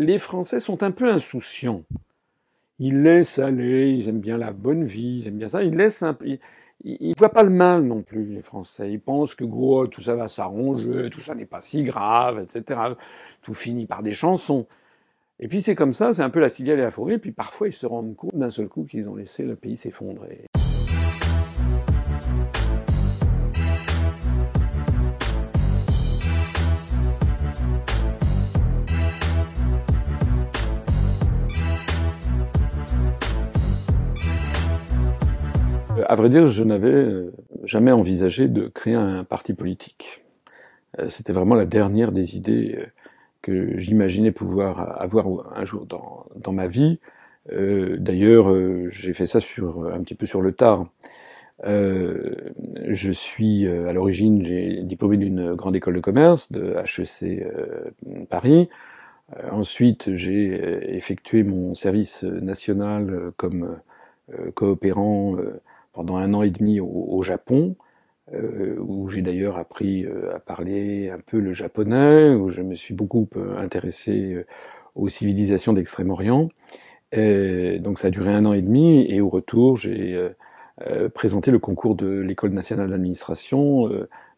les Français sont un peu insouciants. Ils laissent aller, ils aiment bien la bonne vie, ils aiment bien ça. Ils laissent ils voient pas le mal non plus, les Français. Ils pensent que gros, tout ça va s'arranger, tout ça n'est pas si grave, etc. Tout finit par des chansons. Et puis c'est comme ça, c'est un peu la cigale et la forêt, puis parfois ils se rendent compte d'un seul coup qu'ils ont laissé le pays s'effondrer. À vrai dire, je n'avais euh, jamais envisagé de créer un parti politique. Euh, c'était vraiment la dernière des idées euh, que j'imaginais pouvoir avoir un jour dans, ma vie. D'ailleurs, j'ai fait ça sur un petit peu sur le tard. je suis à l'origine, j'ai diplômé d'une grande école de commerce de HEC Paris. ensuite, j'ai effectué mon service national comme coopérant pendant un an et demi au, Japon, euh, où j'ai d'ailleurs appris euh, à parler un peu le japonais, où je me suis beaucoup euh, intéressé aux civilisations d'Extrême-Orient. Donc ça a duré un an et demi, et au retour, j'ai présenté le concours de l'École nationale d'administration.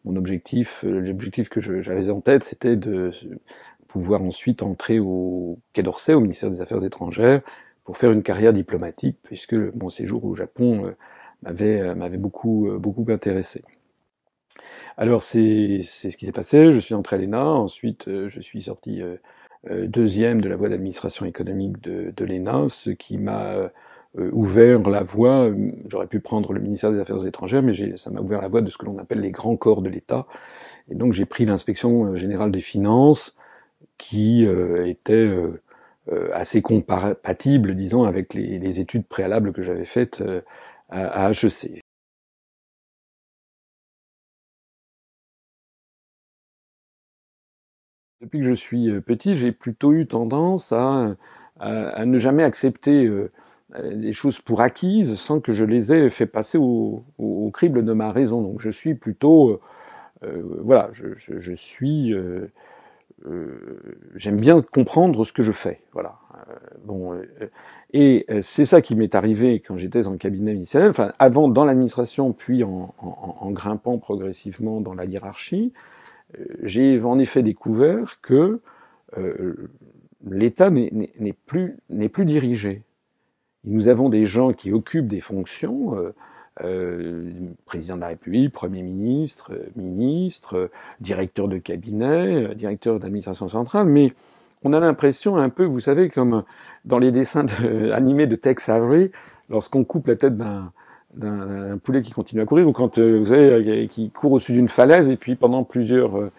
mon objectif, l'objectif que j'avais en tête, c'était de pouvoir ensuite entrer au Quai d'Orsay, au ministère des Affaires étrangères, pour faire une carrière diplomatique, puisque mon séjour au Japon m'avait euh, m'avait beaucoup euh, beaucoup intéressé. Alors c'est c'est ce qui s'est passé. Je suis entré à l'ENA, ensuite euh, je suis sorti deuxième de la voie d'administration économique de, l'ENA, ce qui m'a ouvert la voie. J'aurais pu prendre le ministère des Affaires étrangères, mais ça m'a ouvert la voie de ce que l'on appelle les grands corps de l'État. Et donc j'ai pris l'inspection générale des finances, qui était assez compatible, disons, avec les études préalables que j'avais faites à, HEC. Depuis que je suis euh, petit, j'ai plutôt eu tendance à, à, ne jamais accepter euh, des choses pour acquises sans que je les ai fait passer au, crible de ma raison. Donc je suis plutôt, euh, voilà, je, suis, euh, j'aime bien comprendre ce que je fais, voilà. bon, et euh, c'est ça qui m'est arrivé quand j'étais dans le cabinet ministériel, enfin avant dans l'administration, puis en, grimpant progressivement dans la hiérarchie, euh, j'ai en effet découvert que euh, l'État n'est plus, plus dirigé. Nous avons des gens qui occupent des fonctions, euh, euh, président de la République, Premier ministre, ministre, directeur de cabinet, directeur d'administration centrale, mais on a l'impression un peu, vous savez, comme dans les dessins animés de Tex Avery, lorsqu'on coupe la tête d'un d'un poulet qui continue à courir, ou quand euh, vous savez, euh, qui court au-dessus d'une falaise et puis pendant plusieurs, euh,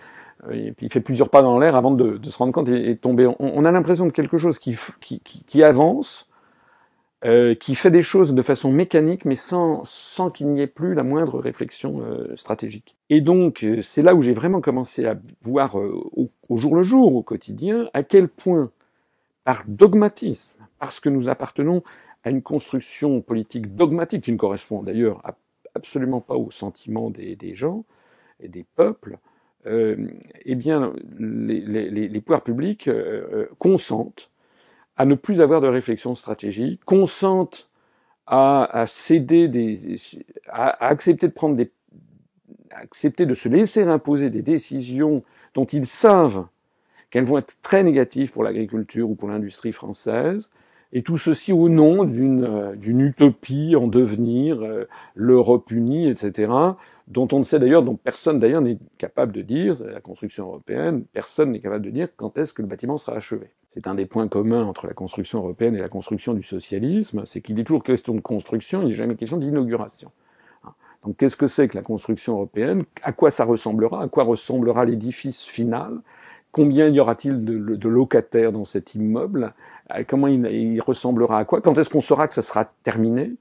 et puis il fait plusieurs pas dans l'air avant de, se rendre compte et, tomber. On, a l'impression de quelque chose qui, qui, qui avance, euh, qui fait des choses de façon mécanique, mais sans, sans qu'il n'y ait plus la moindre réflexion euh, stratégique. Et donc, euh, c'est là où j'ai vraiment commencé à voir au, jour le jour, au quotidien, à quel point, par dogmatisme, parce que nous appartenons à une construction politique dogmatique qui ne correspond d'ailleurs absolument pas aux sentiments des, gens et des peuples, eh bien, les pouvoirs publics consentent à ne plus avoir de réflexion stratégique, consentent à, à céder des, à, accepter de prendre des, accepter de se laisser imposer des décisions dont ils savent qu'elles vont être très négatives pour l'agriculture ou pour l'industrie française, et tout ceci au nom d'une euh, d'une utopie en devenir, euh, l'Europe unie, etc., dont on ne sait d'ailleurs, dont personne d'ailleurs n'est capable de dire, la construction européenne, personne n'est capable de dire quand est-ce que le bâtiment sera achevé. C'est un des points communs entre la construction européenne et la construction du socialisme, c'est qu'il est toujours question de construction, il n'est jamais question d'inauguration. Donc qu'est-ce que c'est que la construction européenne? À quoi ça ressemblera? À quoi ressemblera l'édifice final? Combien y aura-t-il de, locataires dans cet immeuble? Comment il, ressemblera à quoi? Quand est-ce qu'on saura que ça sera terminé?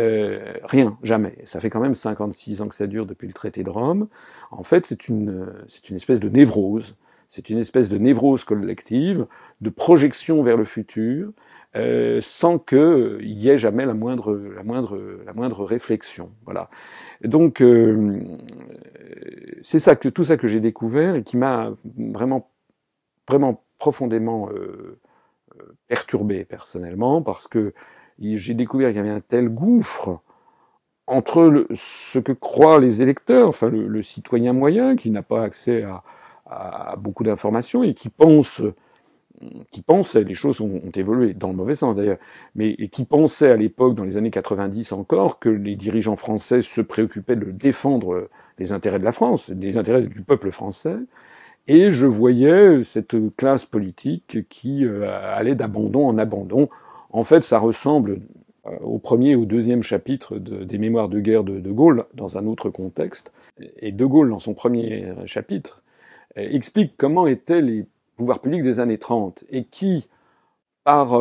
Euh, rien, jamais. Ça fait quand même 56 ans que ça dure depuis le traité de Rome. En fait, c'est une espèce de névrose. C'est une espèce de névrose collective, de projection vers le futur, euh, sans qu'il y ait jamais la moindre, la moindre, la moindre réflexion. Voilà. Donc, euh, c'est ça que tout ça que j'ai découvert et qui m'a vraiment, vraiment profondément euh, perturbé personnellement parce que j'ai découvert qu'il y avait un tel gouffre entre ce que croient les électeurs, enfin le, citoyen moyen qui n'a pas accès à, beaucoup d'informations et qui qui pensait, les choses ont, évolué dans le mauvais sens d'ailleurs, mais qui pensait à l'époque, dans les années 90 encore, que les dirigeants français se préoccupaient de défendre les intérêts de la France, les intérêts du peuple français, et je voyais cette classe politique qui euh, allait d'abandon en abandon. En fait, ça ressemble euh, au premier au deuxième chapitre des Mémoires de guerre de De Gaulle, dans un autre contexte. Et De Gaulle, dans son premier chapitre, explique comment étaient les pouvoirs publics des années 30 et qui, par,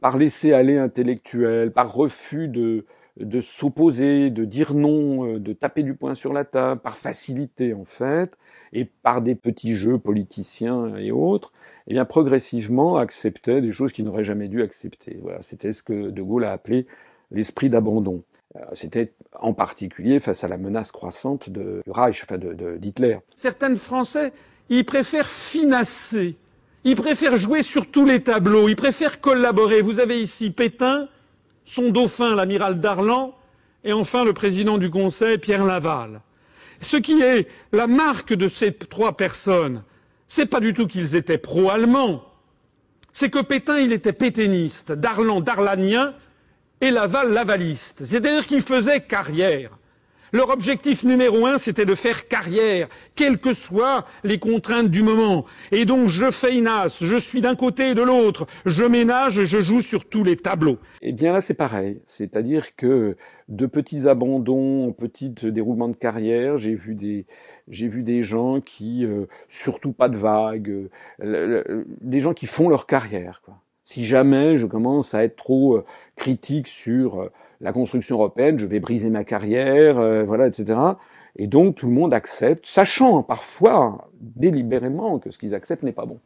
par laisser-aller intellectuel, par refus de, de s'opposer, de dire non, de taper du poing sur la table, par facilité en fait, et par des petits jeux politiciens et autres, eh bien progressivement acceptait des choses qu'il n'aurait jamais dû accepter. Voilà, c'était ce que De Gaulle a appelé l'esprit d'abandon. Euh, c'était en particulier face à la menace croissante de Reich, enfin de d'Hitler. Certains Français, ils préfèrent finasser, ils préfèrent jouer sur tous les tableaux, ils préfèrent collaborer. Vous avez ici Pétain, son dauphin, l'amiral Darlan, et enfin le président du Conseil, Pierre Laval. Ce qui est la marque de ces trois personnes, c'est pas du tout qu'ils étaient pro-allemands. C'est que Pétain, il était pétainiste, Darlan, darlanien, et Laval, lavaliste. C'est-à-dire qu'ils faisaient carrière. Leur objectif numéro un, c'était de faire carrière, quelles que soient les contraintes du moment. Et donc, je fais inasse, je suis d'un côté et de l'autre, je ménage, je joue sur tous les tableaux. Eh bien là, c'est pareil. C'est-à-dire que de petits abandons, petits déroulements de carrière, j'ai vu des, j'ai vu des gens qui, euh, surtout pas de vagues, euh, des gens qui font leur carrière. Quoi. Si jamais je commence à être trop euh, critique sur la construction européenne, je vais briser ma carrière, euh, voilà, etc. Et donc tout le monde accepte, sachant parfois délibérément que ce qu'ils acceptent n'est pas bon.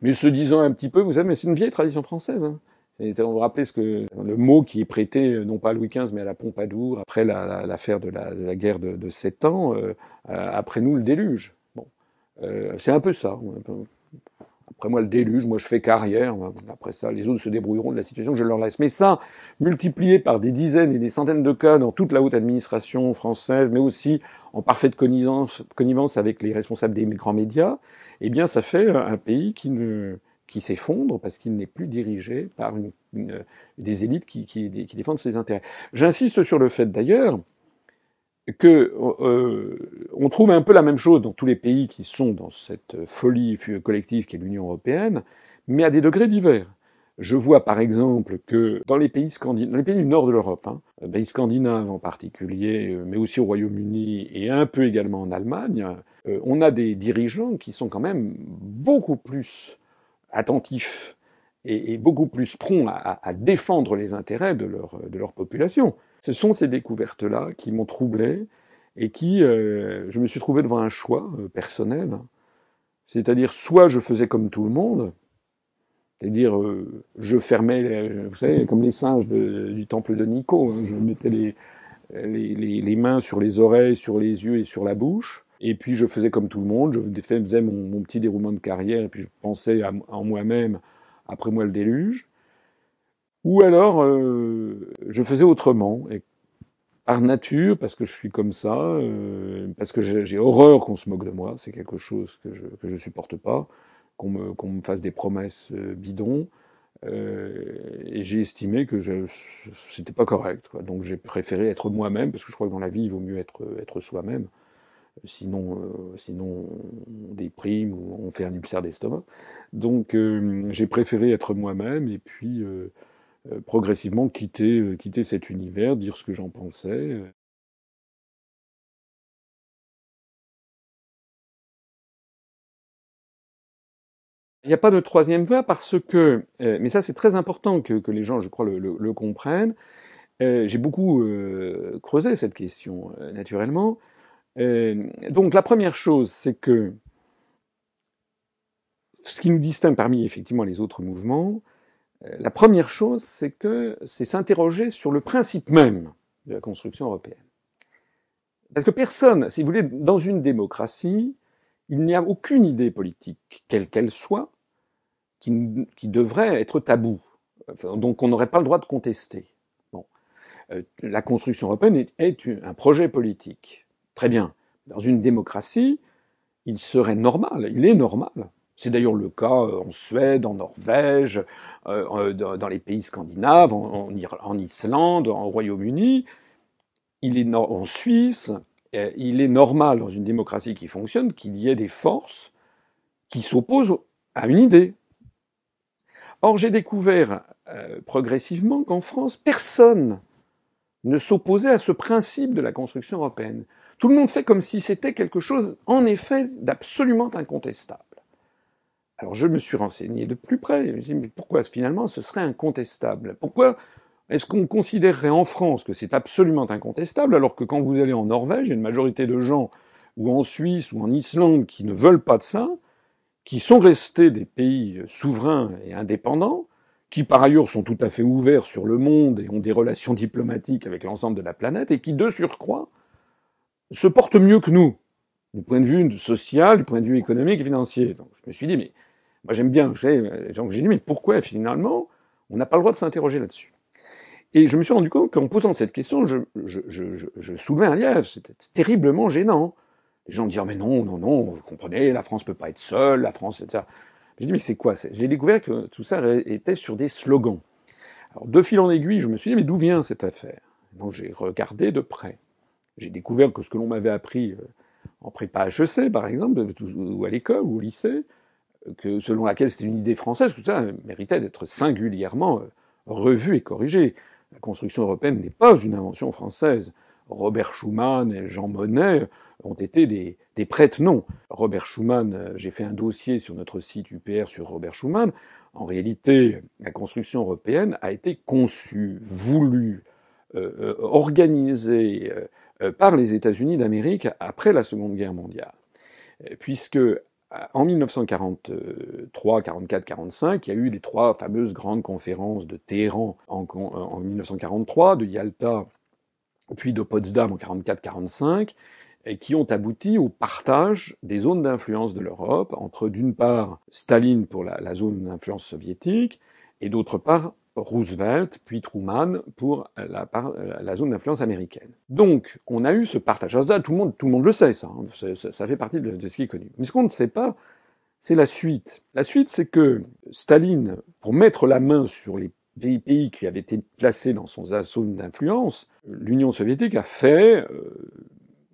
Mais se disant un petit peu, vous savez, mais c'est une vieille tradition française. Hein. On vous rappeler ce que le mot qui est prêté non pas à Louis XV mais à la Pompadour après l'affaire de, la, guerre de, de sept ans, euh, euh, après nous le déluge. Bon, euh, c'est un peu ça. Après moi, le déluge, moi je fais carrière. Après ça, les autres se débrouilleront de la situation que je leur laisse. Mais ça, multiplié par des dizaines et des centaines de cas dans toute la haute administration française, mais aussi en parfaite connivence, connivence avec les responsables des grands médias, eh bien, ça fait un pays qui qui s'effondre parce qu'il n'est plus dirigé par une, des élites qui, qui, qui défendent ses intérêts. J'insiste sur le fait d'ailleurs que euh, on trouve un peu la même chose dans tous les pays qui sont dans cette folie collective qu'est l'Union européenne, mais à des degrés divers. Je vois par exemple que dans les pays scandinaves, dans les pays du nord de l'Europe, hein, pays scandinaves en particulier, mais aussi au Royaume-Uni et un peu également en Allemagne, euh, on a des dirigeants qui sont quand même beaucoup plus attentifs et, beaucoup plus prompts à, défendre les intérêts de leur population. Ce sont ces découvertes-là qui m'ont troublé et qui, euh, je me suis trouvé devant un choix euh, personnel. C'est-à-dire, soit je faisais comme tout le monde, c'est-à-dire, euh, je fermais, vous savez, comme les singes du temple de Nico, hein, je mettais les, les, les, mains sur les oreilles, sur les yeux et sur la bouche, et puis je faisais comme tout le monde, je faisais mon, mon petit déroulement de carrière, et puis je pensais en moi-même, après moi le déluge. Ou alors, euh, je faisais autrement, et par nature, parce que je suis comme ça, euh, parce que j'ai horreur qu'on se moque de moi, c'est quelque chose que je que je supporte pas, qu'on me me fasse des promesses euh, bidons, et j'ai estimé que c'était pas correct, quoi. Donc j'ai préféré être moi-même, parce que je crois que dans la vie il vaut mieux être être soi-même, sinon sinon on déprime on fait un ulcère d'estomac. Donc j'ai préféré être moi-même et puis euh, progressivement quitter, euh, quitter cet univers, dire ce que j'en pensais. Euh. Il n'y a pas de troisième voie parce que, mais ça c'est très important que, les gens, je crois, le, comprennent. J'ai beaucoup creusé cette question, naturellement. donc la première chose, c'est que ce qui nous distingue parmi effectivement les autres mouvements, la première chose, c'est que c'est s'interroger sur le principe même de la construction européenne. Parce que personne, si vous voulez, dans une démocratie, il n'y a aucune idée politique, quelle qu'elle soit, qui, devrait être tabou, donc on n'aurait pas le droit de contester. Bon. Euh, la construction européenne est, un projet politique. Très bien. Dans une démocratie, il serait normal, il est normal. C'est d'ailleurs le cas en Suède, en Norvège, euh, dans les pays scandinaves, en, Islande, en Royaume-Uni, en Suisse, euh, il est normal dans une démocratie qui fonctionne qu'il y ait des forces qui s'opposent à une idée. Or, j'ai découvert euh, progressivement qu'en France, personne ne s'opposait à ce principe de la construction européenne. Tout le monde fait comme si c'était quelque chose, en effet, d'absolument incontestable. Alors je me suis renseigné de plus près. Je me suis dit, mais pourquoi finalement ce serait incontestable? Pourquoi est-ce qu'on considérerait en France que c'est absolument incontestable alors que quand vous allez en Norvège, il y a une majorité de gens, ou en Suisse ou en Islande, qui ne veulent pas de ça, qui sont restés des pays souverains et indépendants, qui par ailleurs sont tout à fait ouverts sur le monde et ont des relations diplomatiques avec l'ensemble de la planète, et qui de surcroît se portent mieux que nous, du point de vue social, du point de vue économique et financier. Donc je me suis dit, mais moi, j'aime bien, j'ai dit, mais pourquoi finalement on n'a pas le droit de s'interroger là-dessus? Et je me suis rendu compte qu'en posant cette question, je soulevais un lièvre. C'était terriblement gênant. Les gens disaient, mais non, non, non, vous comprenez, la France peut pas être seule, la France, etc. J'ai dit, mais c'est quoi J'ai découvert que tout ça était sur des slogans. Alors, de fil en aiguille, je me suis dit, mais d'où vient cette affaire? Donc, j'ai regardé de près. J'ai découvert que ce que l'on m'avait appris euh, en prépa HEC, par exemple, ou à l'école, ou au lycée, que selon laquelle c'était une idée française, tout ça méritait d'être singulièrement euh, revu et corrigé. La construction européenne n'est pas une invention française. Robert Schuman et Jean Monnet ont été des, des prête-noms. Robert Schuman, euh, j'ai fait un dossier sur notre site UPR sur Robert Schuman. En réalité, la construction européenne a été conçue, voulue, euh, euh organisée euh, par les États-Unis d'Amérique après la Seconde Guerre mondiale. Puisque en 1943, 44, 45, il y a eu les trois fameuses grandes conférences de Téhéran en, en 1943, de Yalta, puis de Potsdam en 44-45, qui ont abouti au partage des zones d'influence de l'Europe entre d'une part Staline pour la zone d'influence soviétique et d'autre part Roosevelt, puis Truman pour la, zone d'influence américaine. Donc, on a eu ce partage. Ça, tout le monde, tout le monde le sait, ça. Hein. Ça, fait partie de, ce qui est connu. Mais ce qu'on ne sait pas, c'est la suite. La suite, c'est que Staline, pour mettre la main sur les pays qui avaient été placés dans son zone d'influence, l'Union soviétique a fait euh,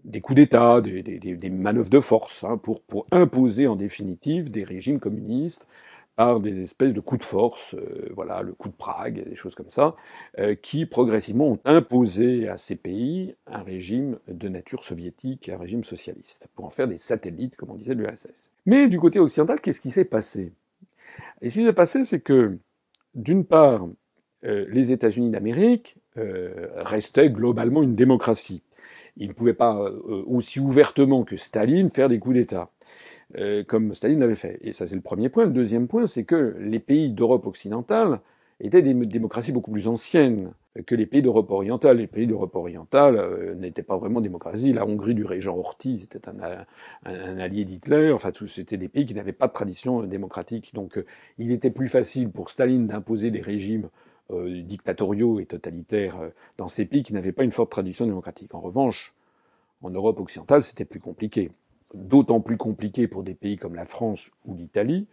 des coups d'État, des, manœuvres de force, hein, pour imposer en définitive des régimes communistes par des espèces de coups de force, euh, voilà, le coup de Prague, des choses comme ça, euh, qui progressivement ont imposé à ces pays un régime de nature soviétique, un régime socialiste, pour en faire des satellites, comme on disait, de l'URSS. Mais du côté occidental, qu'est-ce qui s'est passé? Et ce qui s'est passé, c'est que, d'une part, euh, les États-Unis d'Amérique restaient globalement une démocratie. Ils ne pouvaient pas aussi ouvertement que Staline faire des coups d'État. Euh, comme Staline l'avait fait. Et ça, c'est le premier point. Le deuxième point, c'est que les pays d'Europe occidentale étaient des démocraties beaucoup plus anciennes que les pays d'Europe orientale. Les pays d'Europe orientale euh, n'étaient pas vraiment démocraties. La Hongrie du régent Ortiz était un, allié d'Hitler. Enfin, c'était des pays qui n'avaient pas de tradition démocratique. Donc, euh, il était plus facile pour Staline d'imposer des régimes dictatoriaux et totalitaires dans ces pays qui n'avaient pas une forte tradition démocratique. En revanche, en Europe occidentale, c'était plus compliqué d'autant plus compliqué pour des pays comme la France ou l'Italie,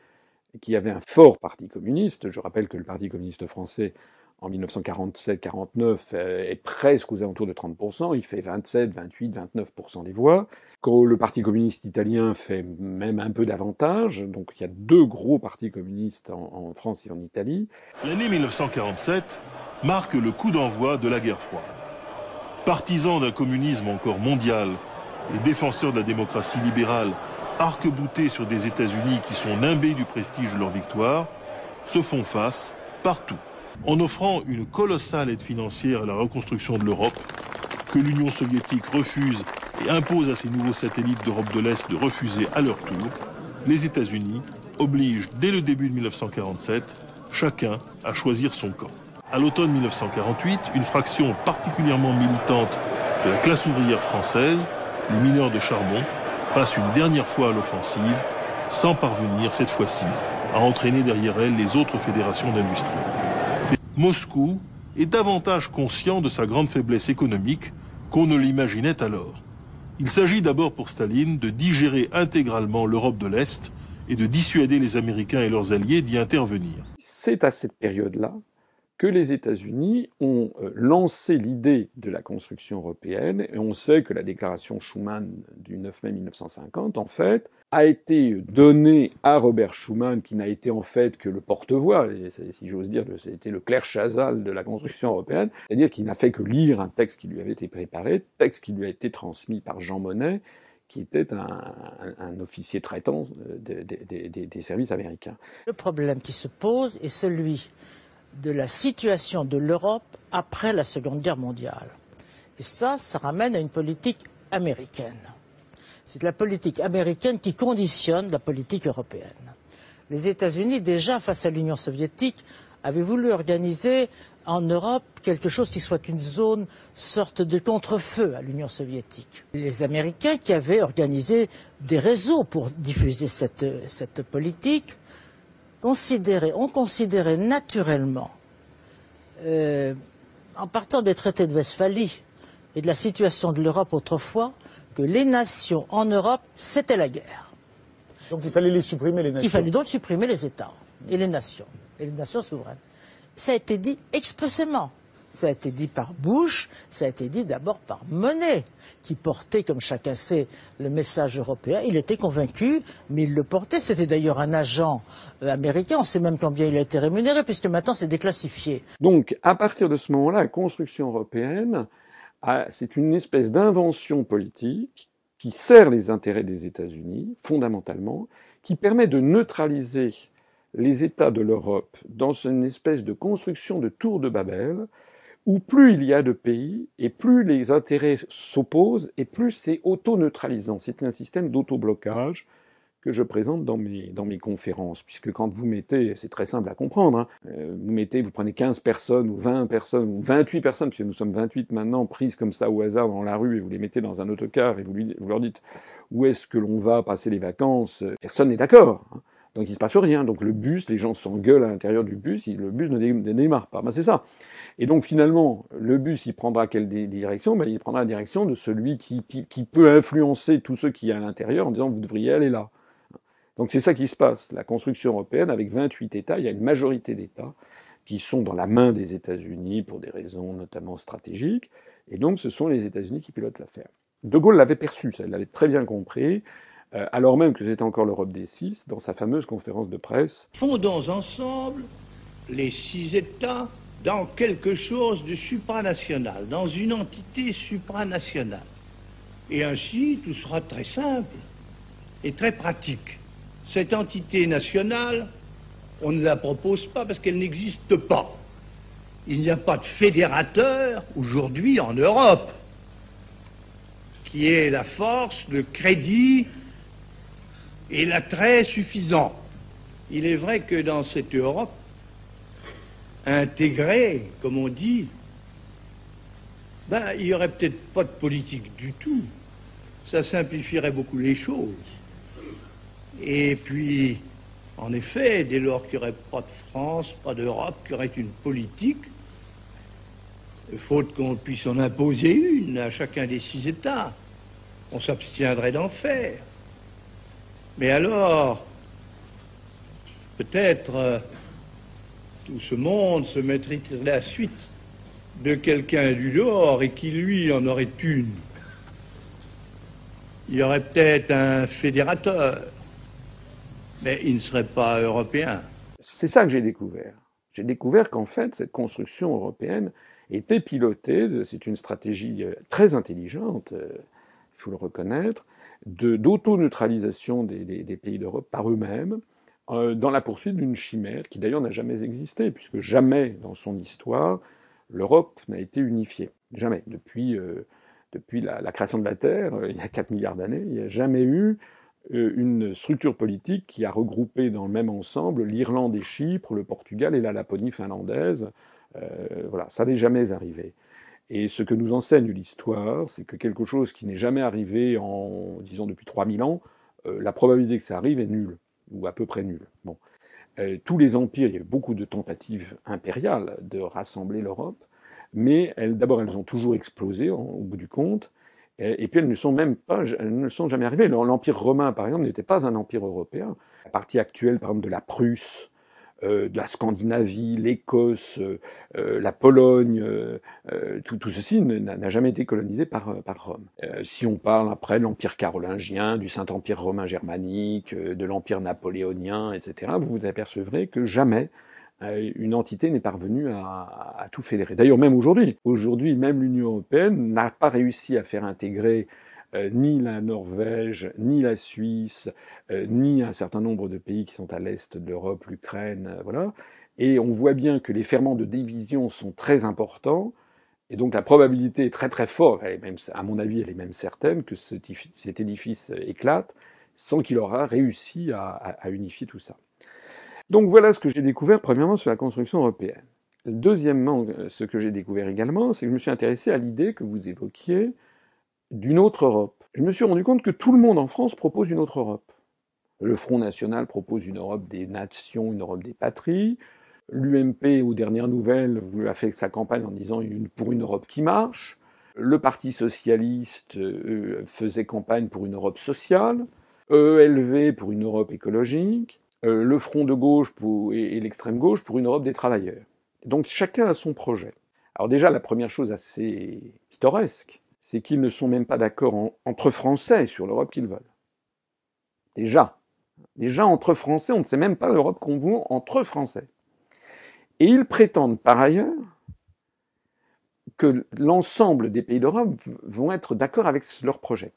qui avaient un fort parti communiste. Je rappelle que le Parti communiste français, en 1947-49, euh, est presque aux alentours de 30%, il fait 27, 28, 29% des voix. Quand le Parti communiste italien fait même un peu davantage, donc il y a deux gros partis communistes en, en France et en Italie. L'année 1947 marque le coup d'envoi de la guerre froide. Partisans d'un communisme encore mondial, les défenseurs de la démocratie libérale, arc-boutés sur des États-Unis qui sont nimbés du prestige de leur victoire, se font face partout, en offrant une colossale aide financière à la reconstruction de l'Europe, que l'Union soviétique refuse et impose à ses nouveaux satellites d'Europe de l'Est de refuser à leur tour, les États-Unis obligent dès le début de 1947 chacun à choisir son camp. À l'automne 1948, une fraction particulièrement militante de la classe ouvrière française les mineurs de charbon passent une dernière fois à l'offensive, sans parvenir cette fois-ci à entraîner derrière elle les autres fédérations d'industrie. Moscou est davantage conscient de sa grande faiblesse économique qu'on ne l'imaginait alors. Il s'agit d'abord pour Staline de digérer intégralement l'Europe de l'Est et de dissuader les Américains et leurs alliés d'y intervenir. C'est à cette période-là que les États-Unis ont euh, lancé l'idée de la construction européenne, et on sait que la déclaration Schuman du 9 mai 1950, en fait, a été donnée à Robert Schuman, qui n'a été en fait que le porte-voix, si j'ose dire, c'était le clerc Chazal de la construction européenne, c'est-à-dire qu'il n'a fait que lire un texte qui lui avait été préparé, texte qui lui a été transmis par Jean Monnet, qui était un, officier traitant euh, des services américains. Le problème qui se pose est celui de la situation de l'Europe après la Seconde Guerre mondiale. Et ça, ça ramène à une politique américaine. C'est la politique américaine qui conditionne la politique européenne. Les États-Unis, déjà face à l'Union soviétique, avaient voulu organiser en Europe quelque chose qui soit une zone sorte de contre-feu à l'Union soviétique. Les Américains qui avaient organisé des réseaux pour diffuser cette, cette politique ont considéré naturellement, euh, en partant des traités de Westphalie et de la situation de l'Europe autrefois, que les nations en Europe, c'était la guerre. Donc il fallait les supprimer, les nations. Il fallait donc supprimer les États et les nations, et les nations souveraines. Ça a été dit expressément. Ça a été dit par Bush, ça a été dit d'abord par Monet, qui portait, comme chacun sait, le message européen. Il était convaincu, mais il le portait. C'était d'ailleurs un agent euh, américain. On sait même combien il a été rémunéré, puisque maintenant c'est déclassifié. Donc, à partir de ce moment-là, la construction européenne, c'est une espèce d'invention politique qui sert les intérêts des États-Unis, fondamentalement, qui permet de neutraliser les États de l'Europe dans une espèce de construction de tour de Babel, où plus il y a de pays, et plus les intérêts s'opposent, et plus c'est auto-neutralisant. C'est un système d'auto-blocage que je présente dans mes, dans mes conférences, puisque quand vous mettez, c'est très simple à comprendre, hein, euh, vous mettez, vous prenez 15 personnes, ou 20 personnes, ou 28 personnes, puisque nous sommes 28 maintenant, prises comme ça au hasard dans la rue, et vous les mettez dans un autocar, et vous, vous leur dites où est-ce que l'on va passer les vacances, personne n'est d'accord. Hein. Donc il se passe rien. Donc le bus, les gens s'engueulent à l'intérieur du bus, le bus ne, démarre pas. Ben, c'est ça. Et donc finalement, le bus, il prendra quelle direction? Ben, Il prendra la direction de celui qui, qui, peut influencer tous ceux qui sont à l'intérieur en disant vous devriez aller là. Donc c'est ça qui se passe. La construction européenne, avec 28 États, il y a une majorité d'États qui sont dans la main des États-Unis pour des raisons notamment stratégiques. Et donc ce sont les États-Unis qui pilotent l'affaire. De Gaulle l'avait perçu, ça, il l'avait très bien compris. Euh, alors même que c'était encore l'Europe des six, dans sa fameuse conférence de presse. Fondons ensemble les six États dans quelque chose de supranational, dans une entité supranationale. Et ainsi, tout sera très simple et très pratique. Cette entité nationale, on ne la propose pas parce qu'elle n'existe pas. Il n'y a pas de fédérateur aujourd'hui en Europe qui ait la force, le crédit et l'attrait suffisant. Il est vrai que dans cette Europe, intégrée, comme on dit, ben, il n'y aurait peut-être pas de politique du tout. Ça simplifierait beaucoup les choses. Et puis, en effet, dès lors qu'il n'y aurait pas de France, pas d'Europe, qu'il y aurait une politique, faute qu'on puisse en imposer une à chacun des six États, on s'abstiendrait d'en faire. Mais alors, peut-être euh, tout ce monde se mettrait la suite de quelqu'un du dehors et qui, lui, en aurait une. Il y aurait peut-être un fédérateur, mais il ne serait pas européen. C'est ça que j'ai découvert. J'ai découvert qu'en fait, cette construction européenne était pilotée, c'est une stratégie euh, très intelligente, euh, il faut le reconnaître, d'auto-neutralisation des, pays d'Europe par eux-mêmes, euh, dans la poursuite d'une chimère qui d'ailleurs n'a jamais existé, puisque jamais dans son histoire l'Europe n'a été unifiée. Jamais. Depuis, euh, depuis la, création de la Terre, euh, il y a 4 milliards d'années, il n'y a jamais eu une structure politique qui a regroupé dans le même ensemble l'Irlande et Chypre, le Portugal et la Laponie finlandaise. voilà, ça n'est jamais arrivé. Et ce que nous enseigne l'histoire, c'est que quelque chose qui n'est jamais arrivé en, disons, depuis 3000 ans, euh, la probabilité que ça arrive est nulle, ou à peu près nulle. Bon. Euh, tous les empires, il y a eu beaucoup de tentatives impériales de rassembler l'Europe, mais d'abord elles ont toujours explosé au bout du compte, et, puis elles ne sont même pas, elles ne sont jamais arrivées. L'empire romain, par exemple, n'était pas un empire européen. La partie actuelle, par exemple, de la Prusse, de la Scandinavie, l'Écosse, euh, euh, la Pologne, tout, tout, ceci n'a jamais été colonisé par, par Rome. si on parle après de l'Empire carolingien, du Saint-Empire romain germanique, de l'Empire napoléonien, etc., vous vous apercevrez que jamais une entité n'est parvenue à, à, tout fédérer. D'ailleurs, même aujourd'hui, aujourd'hui, même l'Union européenne n'a pas réussi à faire intégrer euh, ni la Norvège, ni la Suisse, euh, ni un certain nombre de pays qui sont à l'est de l'Europe, l'Ukraine, euh, voilà. Et on voit bien que les ferments de division sont très importants, et donc la probabilité est très très forte, même, à mon avis, elle est même certaine que cet édifice éclate sans qu'il aura réussi à, unifier tout ça. Donc voilà ce que j'ai découvert premièrement sur la construction européenne. Deuxièmement, ce que j'ai découvert également, c'est que je me suis intéressé à l'idée que vous évoquiez d'une autre Europe. Je me suis rendu compte que tout le monde en France propose une autre Europe. Le Front National propose une Europe des nations, une Europe des patries. L'UMP, aux dernières nouvelles, a fait sa campagne en disant pour une Europe qui marche. Le Parti socialiste euh, faisait campagne pour une Europe sociale. ELV pour une Europe écologique. Euh, le Front de gauche et l'extrême gauche pour une Europe des travailleurs. Donc chacun a son projet. Alors déjà, la première chose assez pittoresque, c'est qu'ils ne sont même pas d'accord entre Français sur l'Europe qu'ils veulent. Déjà. Déjà, entre Français, on ne sait même pas l'Europe qu'on veut entre Français. Et ils prétendent par ailleurs que l'ensemble des pays d'Europe vont être d'accord avec leur projet.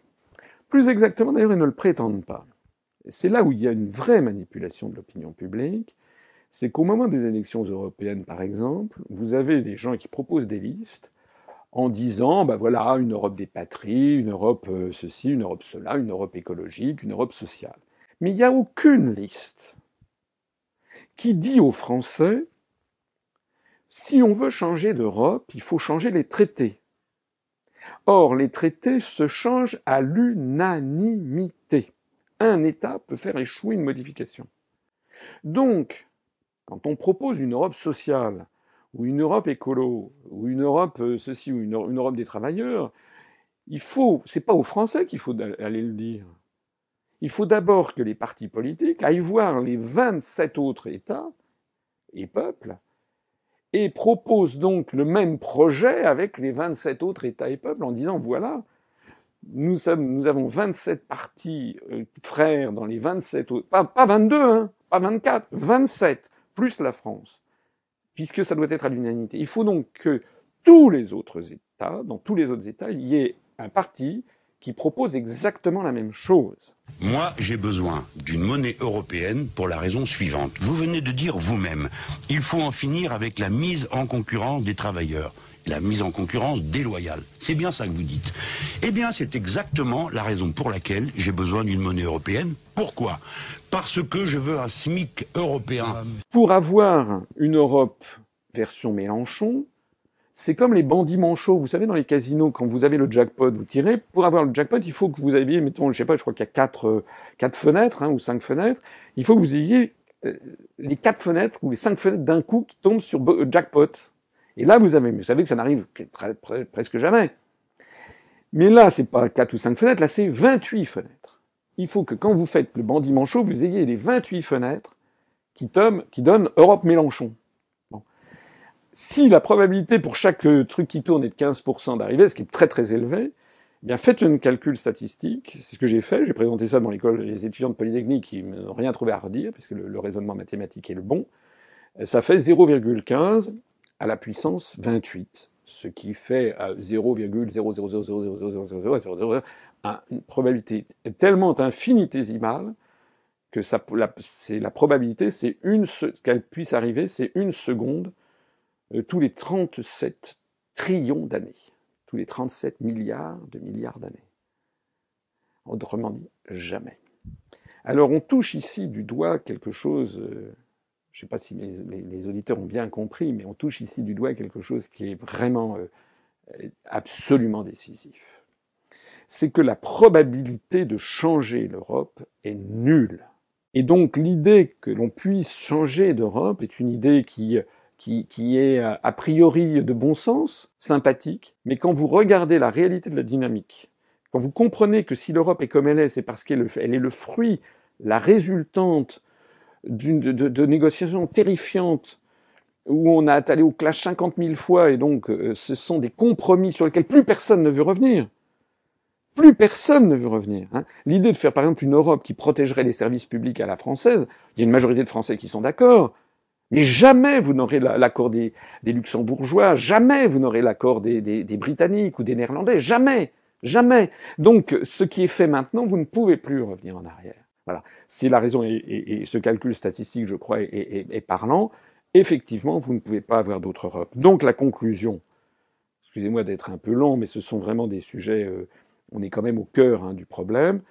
Plus exactement, d'ailleurs, ils ne le prétendent pas. C'est là où il y a une vraie manipulation de l'opinion publique, c'est qu'au moment des élections européennes, par exemple, vous avez des gens qui proposent des listes en disant, ben voilà, une Europe des patries, une Europe euh, ceci, une Europe cela, une Europe écologique, une Europe sociale. Mais il n'y a aucune liste qui dit aux Français, si on veut changer d'Europe, il faut changer les traités. Or, les traités se changent à l'unanimité. Un État peut faire échouer une modification. Donc, quand on propose une Europe sociale, ou une Europe écolo, ou une Europe euh, ceci, ou une, Europe des travailleurs, il faut, c'est pas aux Français qu'il faut aller le dire. Il faut d'abord que les partis politiques aillent voir les 27 autres États et peuples et proposent donc le même projet avec les 27 autres États et peuples en disant voilà, nous, sommes, nous avons 27 partis euh, frères dans les 27 autres, pas, pas 22, hein, pas 24, 27, plus la France puisque ça doit être à l'unanimité. Il faut donc que tous les autres États, dans tous les autres États, il y ait un parti qui propose exactement la même chose. Moi, j'ai besoin d'une monnaie européenne pour la raison suivante. Vous venez de dire vous-même, il faut en finir avec la mise en concurrence des travailleurs la mise en concurrence déloyale. C'est bien ça que vous dites. Eh bien, c'est exactement la raison pour laquelle j'ai besoin d'une monnaie européenne. Pourquoi? Parce que je veux un SMIC européen. Pour avoir une Europe version Mélenchon, c'est comme les bandits manchots. Vous savez, dans les casinos, quand vous avez le jackpot, vous tirez. Pour avoir le jackpot, il faut que vous ayez, mettons, je sais pas, je crois qu'il y a quatre, euh, quatre fenêtres hein, ou cinq fenêtres. Il faut que vous ayez euh, les quatre fenêtres ou les cinq fenêtres d'un coup qui tombent sur euh, jackpot. Et là, vous avez, vous savez que ça n'arrive presque jamais. Mais là, c'est pas 4 ou 5 fenêtres, là, c'est 28 fenêtres. Il faut que quand vous faites le bandit manchot, vous ayez les 28 fenêtres qui, qui donnent Europe Mélenchon. Si la probabilité pour chaque euh, truc qui tourne est de 15% d'arriver, ce qui est très très élevé, eh bien faites un calcul statistique, c'est ce que j'ai fait, j'ai présenté ça dans l'école des étudiants de Polytechnique qui n'ont rien trouvé à redire, puisque le, le raisonnement mathématique est le bon, ça fait 0,15 à la puissance 28, ce qui fait à 0,000000000 une probabilité tellement infinitésimale que ça, la, c'est la probabilité, c'est une qu'elle puisse arriver, c'est une seconde euh, tous les 37 trillions d'années, tous les 37 milliards de milliards d'années. Autrement dit, jamais. Alors on touche ici du doigt quelque chose euh, je ne sais pas si les, auditeurs ont bien compris, mais on touche ici du doigt quelque chose qui est vraiment euh, absolument décisif. C'est que la probabilité de changer l'Europe est nulle. Et donc l'idée que l'on puisse changer d'Europe est une idée qui, qui, est a priori de bon sens, sympathique, mais quand vous regardez la réalité de la dynamique, quand vous comprenez que si l'Europe est comme elle est, c'est parce qu'elle est le fruit, la résultante de, de, négociations terrifiantes où on a allé au clash 50 000 fois et donc euh, ce sont des compromis sur lesquels plus personne ne veut revenir. Plus personne ne veut revenir. Hein. L'idée de faire par exemple une Europe qui protégerait les services publics à la française, il y a une majorité de Français qui sont d'accord, mais jamais vous n'aurez l'accord des, des, luxembourgeois, jamais vous n'aurez l'accord des, des, des, britanniques ou des néerlandais, jamais, jamais. Donc ce qui est fait maintenant, vous ne pouvez plus revenir en arrière. Voilà. C'est la raison, et, et, ce calcul statistique, je crois, est, est parlant effectivement, vous ne pouvez pas avoir d'autre Europe. Donc la conclusion, excusez-moi d'être un peu long, mais ce sont vraiment des sujets, euh, on est quand même au cœur hein, du problème.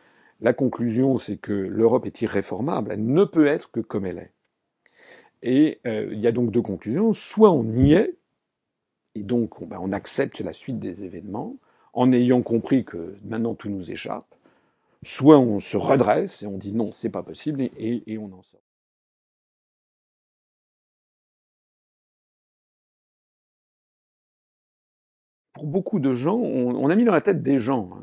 La conclusion, c'est que l'Europe est irréformable, elle ne peut être que comme elle est. Et euh, il y a donc deux conclusions. Soit on y est, et donc on, ben, on accepte la suite des événements, en ayant compris que maintenant tout nous échappe, soit on se redresse et on dit non, c'est pas possible, et, on en sort. pour beaucoup de gens, on, a mis dans la tête des gens, hein,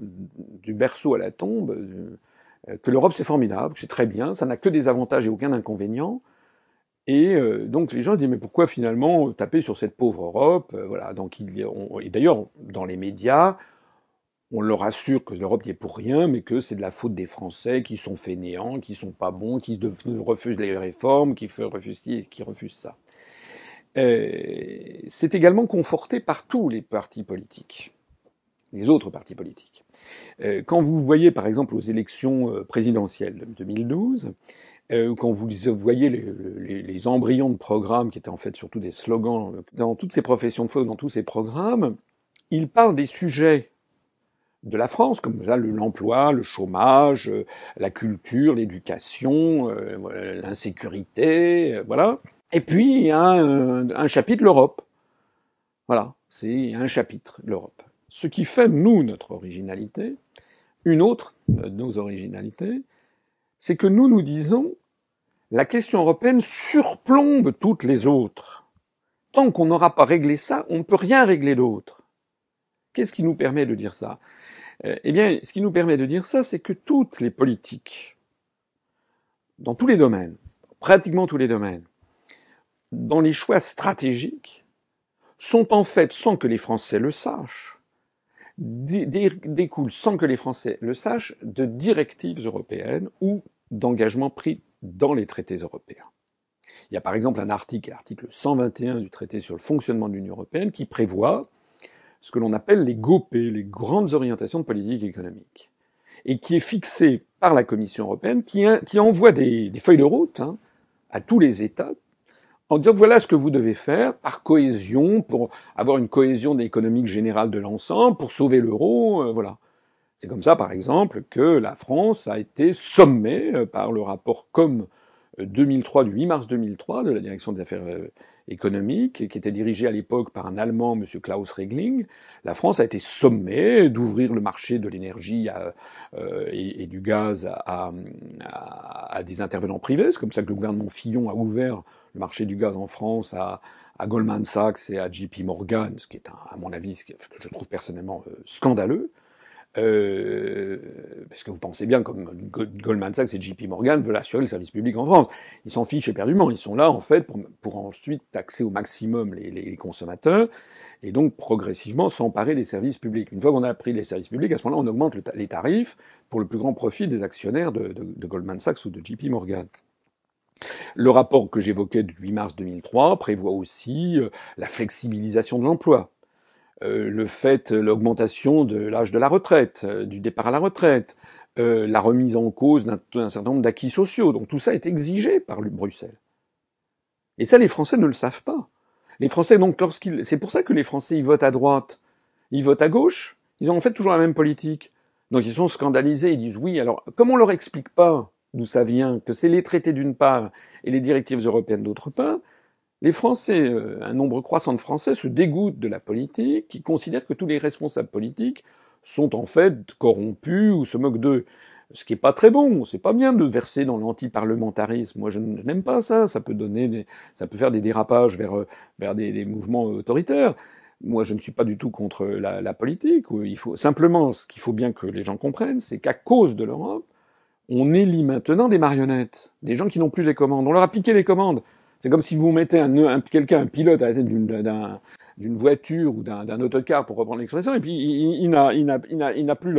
du berceau à la tombe, euh, que l'Europe c'est formidable, que c'est très bien, ça n'a que des avantages et aucun inconvénient. Et euh, donc les gens disent mais pourquoi finalement taper sur cette pauvre Europe euh, Voilà. Donc et d'ailleurs dans les médias, on leur assure que l'Europe n'y est pour rien, mais que c'est de la faute des Français qui sont fainéants, qui sont pas bons, qui refusent les réformes, qui refusent, ça. Euh, c'est également conforté par tous les partis politiques, les autres partis politiques. Euh, quand vous voyez par exemple aux élections euh, présidentielles de 2012, quand vous voyez les, les, embryons de programmes qui étaient en fait surtout des slogans dans toutes ces professions de foi, dans tous ces programmes, ils parlent des sujets de la France, comme ça l'emploi, le chômage, la culture, l'éducation, l'insécurité, voilà. Et puis, a un, chapitre, l'Europe. Voilà, c'est un chapitre, l'Europe. Ce qui fait, nous, notre originalité, une autre de nos originalités, c'est que nous nous disons, la question européenne surplombe toutes les autres. Tant qu'on n'aura pas réglé ça, on ne peut rien régler d'autre. Qu'est-ce qui nous permet de dire ça? euh, Eh bien, ce qui nous permet de dire ça, c'est que toutes les politiques, dans tous les domaines, pratiquement tous les domaines, dans les choix stratégiques sont en fait, sans que les Français le sachent, découlent sans que les Français le sachent de directives européennes ou d'engagements pris dans les traités européens. Il y a par exemple un article, l'article 121 du traité sur le fonctionnement de l'Union européenne, qui prévoit ce que l'on appelle les GOP, les grandes orientations de politique économique, et qui est fixé par la Commission européenne, qui, envoie des, des, feuilles de route hein, à tous les États en disant voilà ce que vous devez faire par cohésion, pour avoir une cohésion économique générale de l'ensemble, pour sauver l'euro, euh, voilà. C'est comme ça, par exemple, que la France a été sommée euh, par le rapport COM 2003 euh, du 8 mars 2003 de la Direction des affaires économiques, qui était dirigée à l'époque par un Allemand, M. Klaus Regling. La France a été sommée d'ouvrir le marché de l'énergie et, et, du gaz à, à, à des intervenants privés. C'est comme ça que le gouvernement Fillon a ouvert le marché du gaz en France à, à Goldman Sachs et à JP Morgan, ce qui est, à mon avis, ce que je trouve personnellement euh, scandaleux. Euh, parce que vous pensez bien, comme Goldman Sachs et JP Morgan veulent assurer le service public en France. Ils s'en fichent éperdument. Ils sont là, en fait, pour, ensuite taxer au maximum les, consommateurs et donc progressivement s'emparer des services publics. Une fois qu'on a pris les services publics, à ce moment-là, on augmente les tarifs pour le plus grand profit des actionnaires de, de, Goldman Sachs ou de JP Morgan. Le rapport que j'évoquais du 8 mars 2003 prévoit aussi euh, la flexibilisation de l'emploi, le fait, l'augmentation de l'âge de la retraite, euh, du départ à la retraite, la remise en cause d'un certain nombre d'acquis sociaux. Donc tout ça est exigé par Bruxelles. Et ça, les Français ne le savent pas. Les Français, donc, lorsqu'ils, c'est pour ça que les Français, ils votent à droite, ils votent à gauche, ils ont en fait toujours la même politique. Donc ils sont scandalisés, ils disent oui, alors, comment on leur explique pas d'où ça vient, que c'est les traités d'une part et les directives européennes d'autre part, les Français, euh, un nombre croissant de Français se dégoûtent de la politique, qui considèrent que tous les responsables politiques sont en fait corrompus ou se moquent d'eux. ce qui est pas très bon. C'est pas bien de verser dans l'antiparlementarisme. Moi, je n'aime pas ça. Ça peut donner, ça peut faire des dérapages vers vers des, des, mouvements autoritaires. Moi, je ne suis pas du tout contre la, la politique. Il faut simplement, ce qu'il faut bien que les gens comprennent, c'est qu'à cause de l'Europe, on élit maintenant des marionnettes, des gens qui n'ont plus les commandes. On leur a piqué les commandes. C'est comme si vous mettez un, un quelqu'un, un pilote à la tête d'une voiture ou d'un autocar, pour reprendre l'expression, et puis il, n'a plus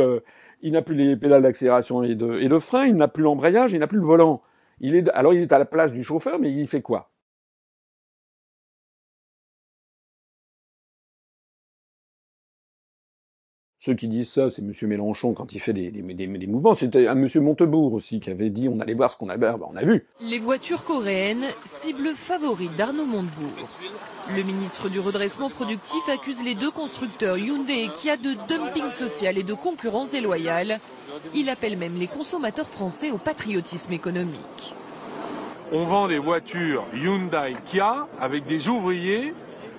les pédales d'accélération et de, et de frein, il n'a plus l'embrayage, il n'a plus le volant. Il est, alors il est à la place du chauffeur, mais il fait quoi? Ceux qui disent ça, c'est M. Mélenchon quand il fait des, des, des, des mouvements. C'était un M. Montebourg aussi qui avait dit on allait voir ce qu'on avait. Ben, on a vu. Les voitures coréennes, cible favorite d'Arnaud Montebourg. Le ministre du redressement productif accuse les deux constructeurs Hyundai et Kia de dumping social et de concurrence déloyale. Il appelle même les consommateurs français au patriotisme économique. On vend des voitures Hyundai Kia avec des ouvriers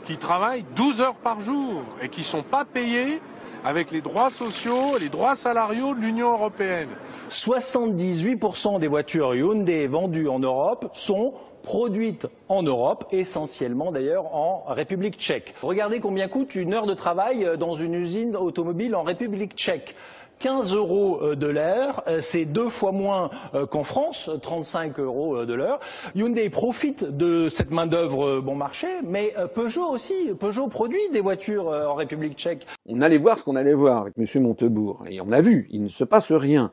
qui travaillent 12 heures par jour et qui ne sont pas payés avec les droits sociaux, les droits salariaux de l'Union européenne. 78% des voitures Hyundai vendues en Europe sont produites en Europe, essentiellement d'ailleurs en République tchèque. Regardez combien coûte une heure de travail dans une usine automobile en République tchèque. 15 euros euh, de l'heure, euh, c'est deux fois moins euh, qu'en France, 35 euros de l'heure. Hyundai profite de cette main-d'œuvre bon marché, mais Peugeot aussi. Peugeot produit des voitures en République tchèque. On allait voir ce qu'on allait voir avec M. Montebourg, et on a vu, il ne se passe rien.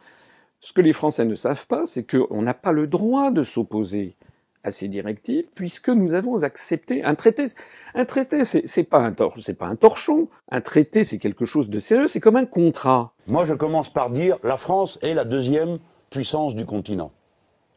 Ce que les Français ne savent pas, c'est qu'on n'a pas le droit de s'opposer à ces directives, puisque nous avons accepté un traité. Un traité, c'est c'est pas un torchon. Un traité, c'est quelque chose de sérieux. C'est comme un contrat. Moi, je commence par dire la France est la deuxième puissance du continent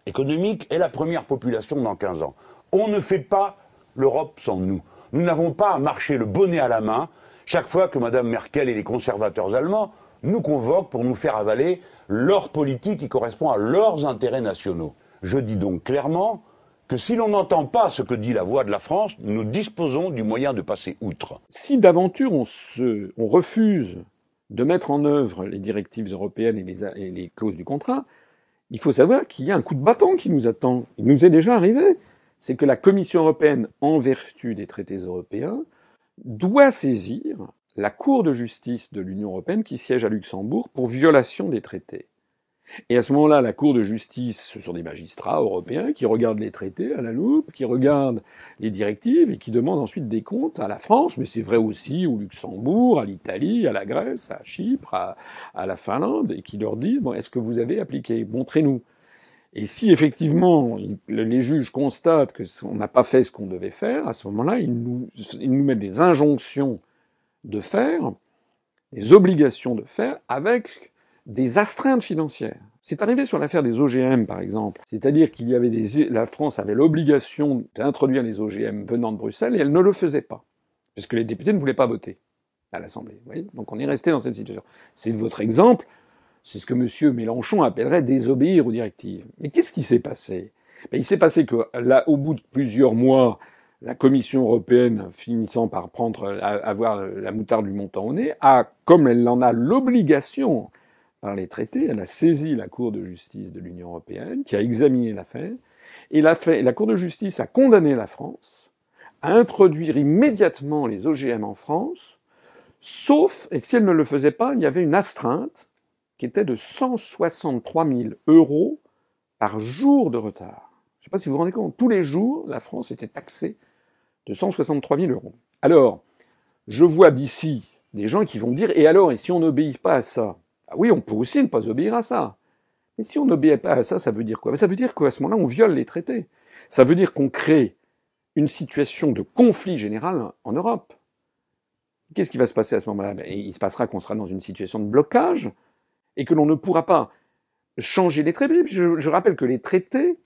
économique et la première population dans 15 ans. On ne fait pas l'Europe sans nous. Nous n'avons pas à marcher le bonnet à la main chaque fois que Mme Merkel et les conservateurs allemands nous convoquent pour nous faire avaler leur politique qui correspond à leurs intérêts nationaux. Je dis donc clairement que si l'on n'entend pas ce que dit la voix de la France, nous disposons du moyen de passer outre. Si d'aventure on, se, on refuse de mettre en œuvre les directives européennes et les, et les clauses du contrat, il faut savoir qu'il y a un coup de bâton qui nous attend. Il nous est déjà arrivé. C'est que la Commission européenne, en vertu des traités européens, doit saisir la Cour de justice de l'Union européenne qui siège à Luxembourg pour violation des traités. Et à ce moment-là, la Cour de justice, ce sont des magistrats européens qui regardent les traités à la loupe, qui regardent les directives et qui demandent ensuite des comptes à la France, mais c'est vrai aussi au Luxembourg, à l'Italie, à la Grèce, à Chypre, à, la Finlande, et qui leur disent, bon, est-ce que vous avez appliqué? Montrez-nous. Et si effectivement les juges constatent qu'on n'a pas fait ce qu'on devait faire, à ce moment-là, ils nous, ils nous mettent des injonctions de faire, des obligations de faire, avec des astreintes financières. C'est arrivé sur l'affaire des OGM, par exemple. C'est-à-dire qu'il y avait des, la France avait l'obligation d'introduire les OGM venant de Bruxelles et elle ne le faisait pas. Parce que les députés ne voulaient pas voter à l'Assemblée. Donc on est resté dans cette situation. C'est votre exemple. C'est ce que M. Mélenchon appellerait désobéir aux directives. Mais qu'est-ce qui s'est passé? Ben, Il s'est passé que là, au bout de plusieurs mois, la Commission européenne, finissant par prendre, avoir la moutarde du montant au nez, a, comme elle en a l'obligation, par les traités, elle a saisi la Cour de justice de l'Union européenne, qui a examiné l'affaire, et la, la Cour de justice a condamné la France à introduire immédiatement les OGM en France, sauf, et si elle ne le faisait pas, il y avait une astreinte qui était de 163 000 euros par jour de retard. Je ne sais pas si vous vous rendez compte, tous les jours, la France était taxée de 163 000 euros. Alors, je vois d'ici des gens qui vont dire, et alors, et si on n'obéit pas à ça ah oui, on peut aussi ne pas obéir à ça. Mais si on n'obéit pas à ça, ça veut dire quoi? Ça veut dire qu'à ce moment-là, on viole les traités. Ça veut dire qu'on crée une situation de conflit général en Europe. Qu'est-ce qui va se passer à ce moment-là? Ben, Il se passera qu'on sera dans une situation de blocage et que l'on ne pourra pas changer les traités. Je, je rappelle que les traités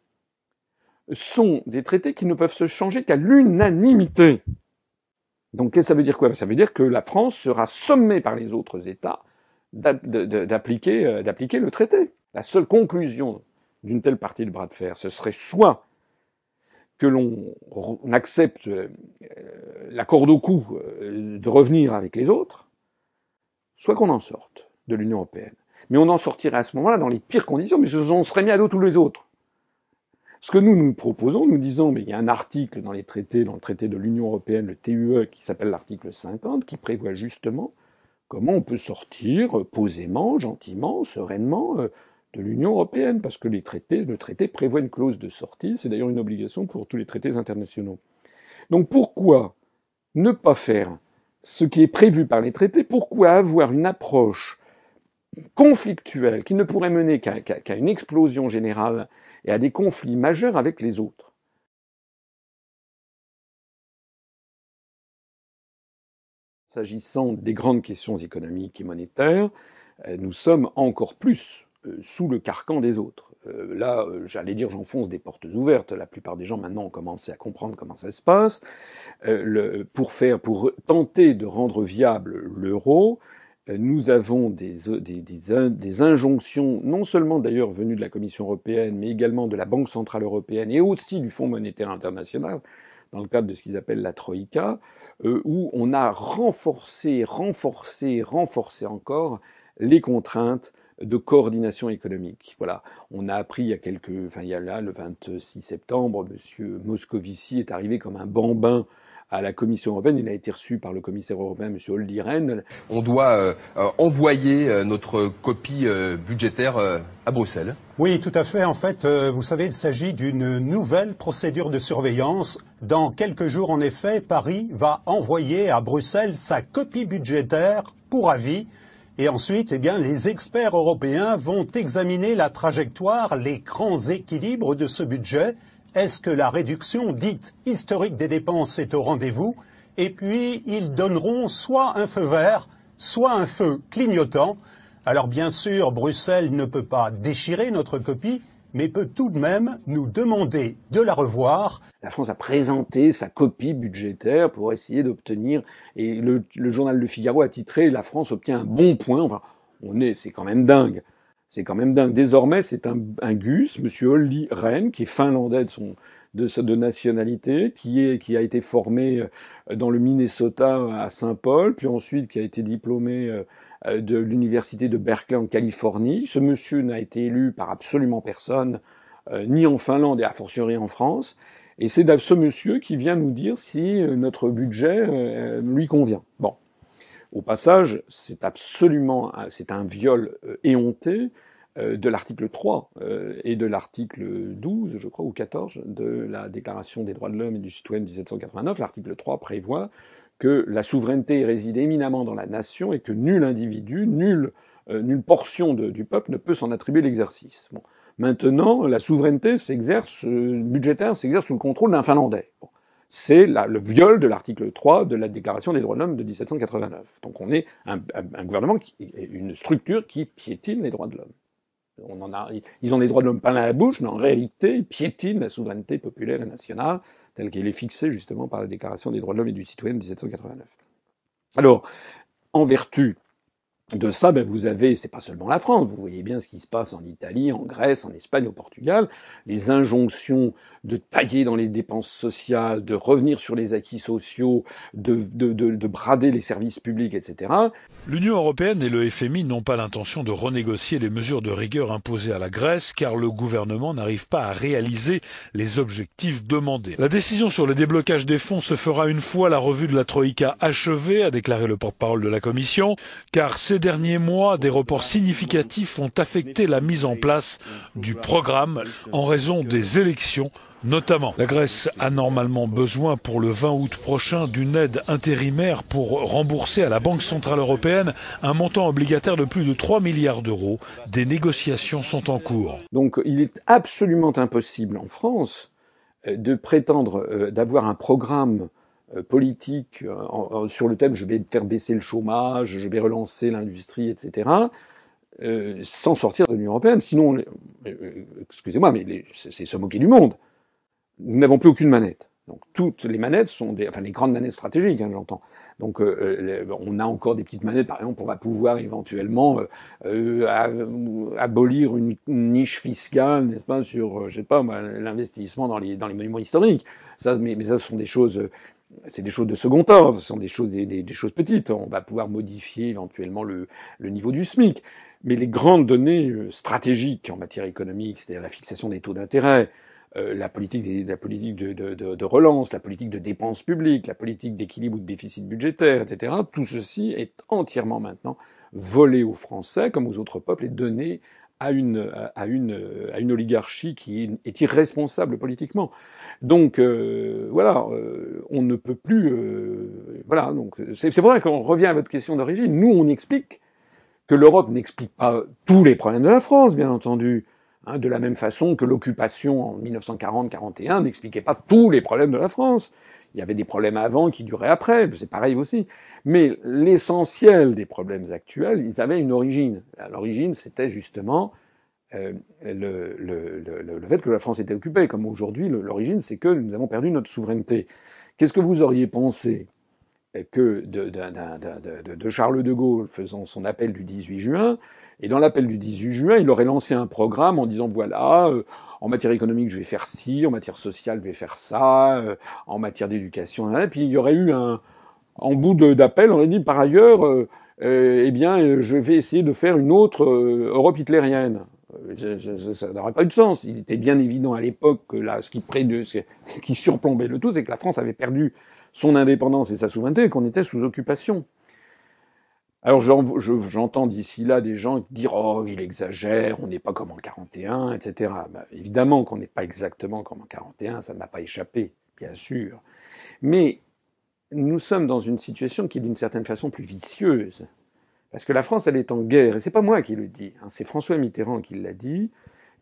sont des traités qui ne peuvent se changer qu'à l'unanimité. Donc ça veut dire quoi? Ben, Ça veut dire que la France sera sommée par les autres États d'appliquer euh, d'appliquer le traité. La seule conclusion d'une telle partie de bras de fer, ce serait soit que l'on accepte euh, la corde au cou euh, de revenir avec les autres, soit qu'on en sorte de l'Union européenne. Mais on en sortirait à ce moment-là dans les pires conditions, mais on serait mis à dos tous les autres. Ce que nous nous proposons, nous disons, mais il y a un article dans les traités, dans le traité de l'Union européenne, le TUE, qui s'appelle l'article 50, qui prévoit justement comment on peut sortir posément, gentiment, sereinement euh, de l'Union européenne, parce que les traités, le traité prévoit une clause de sortie, c'est d'ailleurs une obligation pour tous les traités internationaux. Donc pourquoi ne pas faire ce qui est prévu par les traités? Pourquoi avoir une approche conflictuelle qui ne pourrait mener qu'à une explosion générale et à des conflits majeurs avec les autres? S'agissant des grandes questions économiques et monétaires, euh, nous sommes encore plus euh, sous le carcan des autres. Euh, là, j'allais dire, j'enfonce des portes ouvertes. La plupart des gens maintenant ont commencé à comprendre comment ça se passe. pour faire, pour tenter de rendre viable l'euro, nous avons des, des, des, injonctions, non seulement d'ailleurs venues de la Commission européenne, mais également de la Banque centrale européenne et aussi du Fonds monétaire international, dans le cadre de ce qu'ils appellent la Troïka, euh, où on a renforcé, renforcé, renforcé encore les contraintes de coordination économique. Voilà, on a appris il y a quelques, enfin il y a là le 26 septembre, Monsieur Moscovici est arrivé comme un bambin à la Commission européenne. Il a été reçu par le commissaire européen, M. Olli Rehn. On doit euh, euh, envoyer euh, notre copie budgétaire à Bruxelles. Oui, tout à fait. En fait, vous savez, il s'agit d'une nouvelle procédure de surveillance. Dans quelques jours, en effet, Paris va envoyer à Bruxelles sa copie budgétaire pour avis. Et ensuite, eh bien, les experts européens vont examiner la trajectoire, les grands équilibres de ce budget est-ce que la réduction dite historique des dépenses est au rendez-vous? Et puis, ils donneront soit un feu vert, soit un feu clignotant. Alors bien sûr, Bruxelles ne peut pas déchirer notre copie, mais peut tout de même nous demander de la revoir. La France a présenté sa copie budgétaire pour essayer d'obtenir, et le, journal Le Figaro a titré La France obtient un bon point. Enfin, on est, c'est quand même dingue. C'est quand même dingue. Désormais, c'est un, un, Gus, Monsieur Olli Rehn, qui est finlandais de son de, de nationalité, qui est qui a été formé euh, dans le Minnesota à Saint-Paul, puis ensuite qui a été diplômé euh, de l'université de Berkeley en Californie. Ce monsieur n'a été élu par absolument personne, euh, ni en Finlande et a fortiori en France. Et c'est ce monsieur qui vient nous dire si notre budget lui convient. Bon. Au passage, c'est absolument, c'est un viol euh, éhonté euh, de l'article 3 euh, et de l'article 12, je crois, ou 14 de la Déclaration des droits de l'homme et du citoyen de 1789. L'article 3 prévoit que la souveraineté réside éminemment dans la nation et que nul individu, nulle, nulle portion du peuple ne peut s'en attribuer l'exercice. Maintenant, la souveraineté s'exerce, budgétaire s'exerce sous le contrôle d'un Finlandais c'est le viol de l'article 3 de la Déclaration des droits de l'homme de 1789. Donc on est un, gouvernement, une structure qui piétine les droits de l'homme. Ils ont les droits de l'homme à la bouche, mais en réalité, ils piétinent la souveraineté populaire et nationale telle qu'elle est fixée justement par la Déclaration des droits de l'homme et du citoyen de 1789. Alors, en vertu de ça, ben vous avez, c'est pas seulement la France, vous voyez bien ce qui se passe en Italie, en Grèce, en Espagne, au Portugal, les injonctions de tailler dans les dépenses sociales, de revenir sur les acquis sociaux, de, de, de, de brader les services publics, etc. L'Union européenne et le FMI n'ont pas l'intention de renégocier les mesures de rigueur imposées à la Grèce, car le gouvernement n'arrive pas à réaliser les objectifs demandés. La décision sur le déblocage des fonds se fera une fois la revue de la Troïka achevée, a déclaré le porte-parole de la Commission, car ces derniers mois, des reports significatifs ont affecté la mise en place du programme en raison des élections Notamment, la Grèce a normalement besoin pour le 20 août prochain d'une aide intérimaire pour rembourser à la Banque Centrale Européenne un montant obligataire de plus de 3 milliards d'euros. Des négociations sont en cours. Donc il est absolument impossible en France euh, de prétendre euh, d'avoir un programme euh, politique sur le thème je vais faire baisser le chômage, je vais relancer l'industrie, etc., sans sortir de l'Union européenne. Sinon, excusez-moi, mais c'est se moquer du monde nous n'avons plus aucune manette. Donc toutes les manettes sont des, enfin les grandes manettes stratégiques, hein, j'entends. Donc euh, on a encore des petites manettes, par exemple, on va pouvoir éventuellement euh, euh abolir une, niche fiscale, n'est-ce pas, sur, euh, je sais pas, l'investissement dans les dans les monuments historiques. Ça, mais, ça, ce sont des choses c'est des choses de second ordre, ce sont des choses, des, choses petites. On va pouvoir modifier éventuellement le, le, niveau du SMIC. Mais les grandes données euh, stratégiques en matière économique, c'est-à-dire la fixation des taux d'intérêt, euh, la politique, des, la politique de, de, de, relance, la politique de dépenses publiques, la politique d'équilibre ou de déficit budgétaire, etc., tout ceci est entièrement maintenant volé aux Français comme aux autres peuples et donné à une, à une, à une oligarchie qui est irresponsable politiquement. Donc euh, voilà, euh, on ne peut plus. Euh, voilà, donc c'est pour ça qu'on revient à votre question d'origine. Nous, on explique que l'Europe n'explique pas tous les problèmes de la France, bien entendu. Hein, de la même façon que l'occupation en 1940-41 n'expliquait pas tous les problèmes de la France. Il y avait des problèmes avant qui duraient après, c'est pareil aussi. Mais l'essentiel des problèmes actuels, ils avaient une origine. L'origine, c'était justement euh, le, fait que la France était occupée. Comme aujourd'hui, l'origine, c'est que nous avons perdu notre souveraineté. Qu'est-ce que vous auriez pensé que de, de, de, Charles de Gaulle faisant son appel du 18 juin, et dans l'appel du 18 juin, il aurait lancé un programme en disant voilà, euh, en matière économique, je vais faire ci, en matière sociale, je vais faire ça, euh, en matière d'éducation, et puis il y aurait eu un, en bout d'appel, on aurait dit par ailleurs, euh, eh bien, je vais essayer de faire une autre Europe hitlérienne. Euh, ça n'aurait pas eu de sens. Il était bien évident à l'époque que là, ce qui, ce qui surplombait le tout, c'est que la France avait perdu son indépendance et sa souveraineté et qu'on était sous occupation. Alors j'entends d'ici là des gens dire oh il exagère, on n'est pas comme en 41, etc. Ben, évidemment qu'on n'est pas exactement comme en 41, ça ne m'a pas échappé, bien sûr. Mais nous sommes dans une situation qui est d'une certaine façon plus vicieuse. Parce que la France, elle est en guerre, et c'est pas moi qui le dis, hein, c'est François Mitterrand qui l'a dit,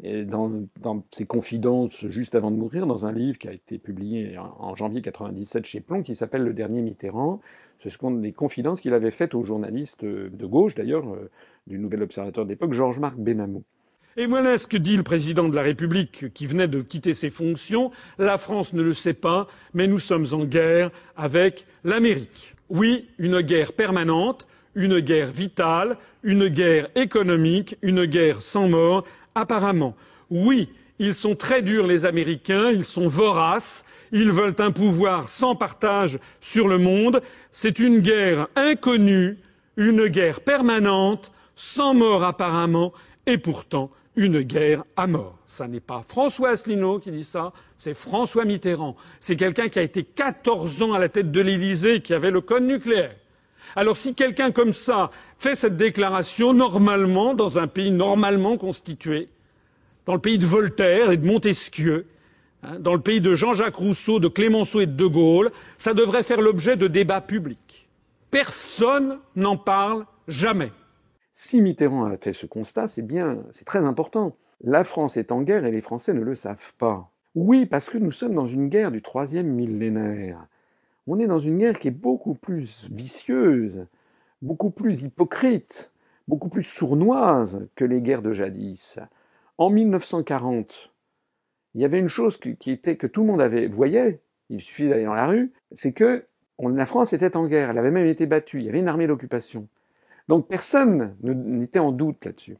dans, ses confidences juste avant de mourir, dans un livre qui a été publié en, janvier 97 chez Plomb, qui s'appelle Le Dernier Mitterrand. Ce sont des confidences qu'il avait faites aux journalistes de gauche, d'ailleurs, euh, du Nouvel Observateur d'époque, Georges-Marc Benamou. Et voilà ce que dit le président de la République qui venait de quitter ses fonctions. La France ne le sait pas, mais nous sommes en guerre avec l'Amérique. Oui, une guerre permanente une guerre vitale, une guerre économique, une guerre sans mort, apparemment. Oui, ils sont très durs les Américains, ils sont voraces, ils veulent un pouvoir sans partage sur le monde. C'est une guerre inconnue, une guerre permanente, sans mort apparemment, et pourtant une guerre à mort. Ça n'est pas François Asselineau qui dit ça, c'est François Mitterrand. C'est quelqu'un qui a été 14 ans à la tête de l'Élysée, qui avait le code nucléaire. Alors si quelqu'un comme ça fait cette déclaration, normalement, dans un pays normalement constitué, dans le pays de Voltaire et de Montesquieu, dans le pays de Jean-Jacques Rousseau, de Clémenceau et de De Gaulle, ça devrait faire l'objet de débats publics. Personne n'en parle jamais. Si Mitterrand a fait ce constat, c'est bien, c'est très important. La France est en guerre et les Français ne le savent pas. Oui, parce que nous sommes dans une guerre du troisième millénaire on est dans une guerre qui est beaucoup plus vicieuse, beaucoup plus hypocrite, beaucoup plus sournoise que les guerres de jadis. En 1940, il y avait une chose qui était que tout le monde avait voyait, il suffit d'aller dans la rue, c'est que la France était en guerre, elle avait même été battue, il y avait une armée d'occupation. Donc personne n'était en doute là-dessus.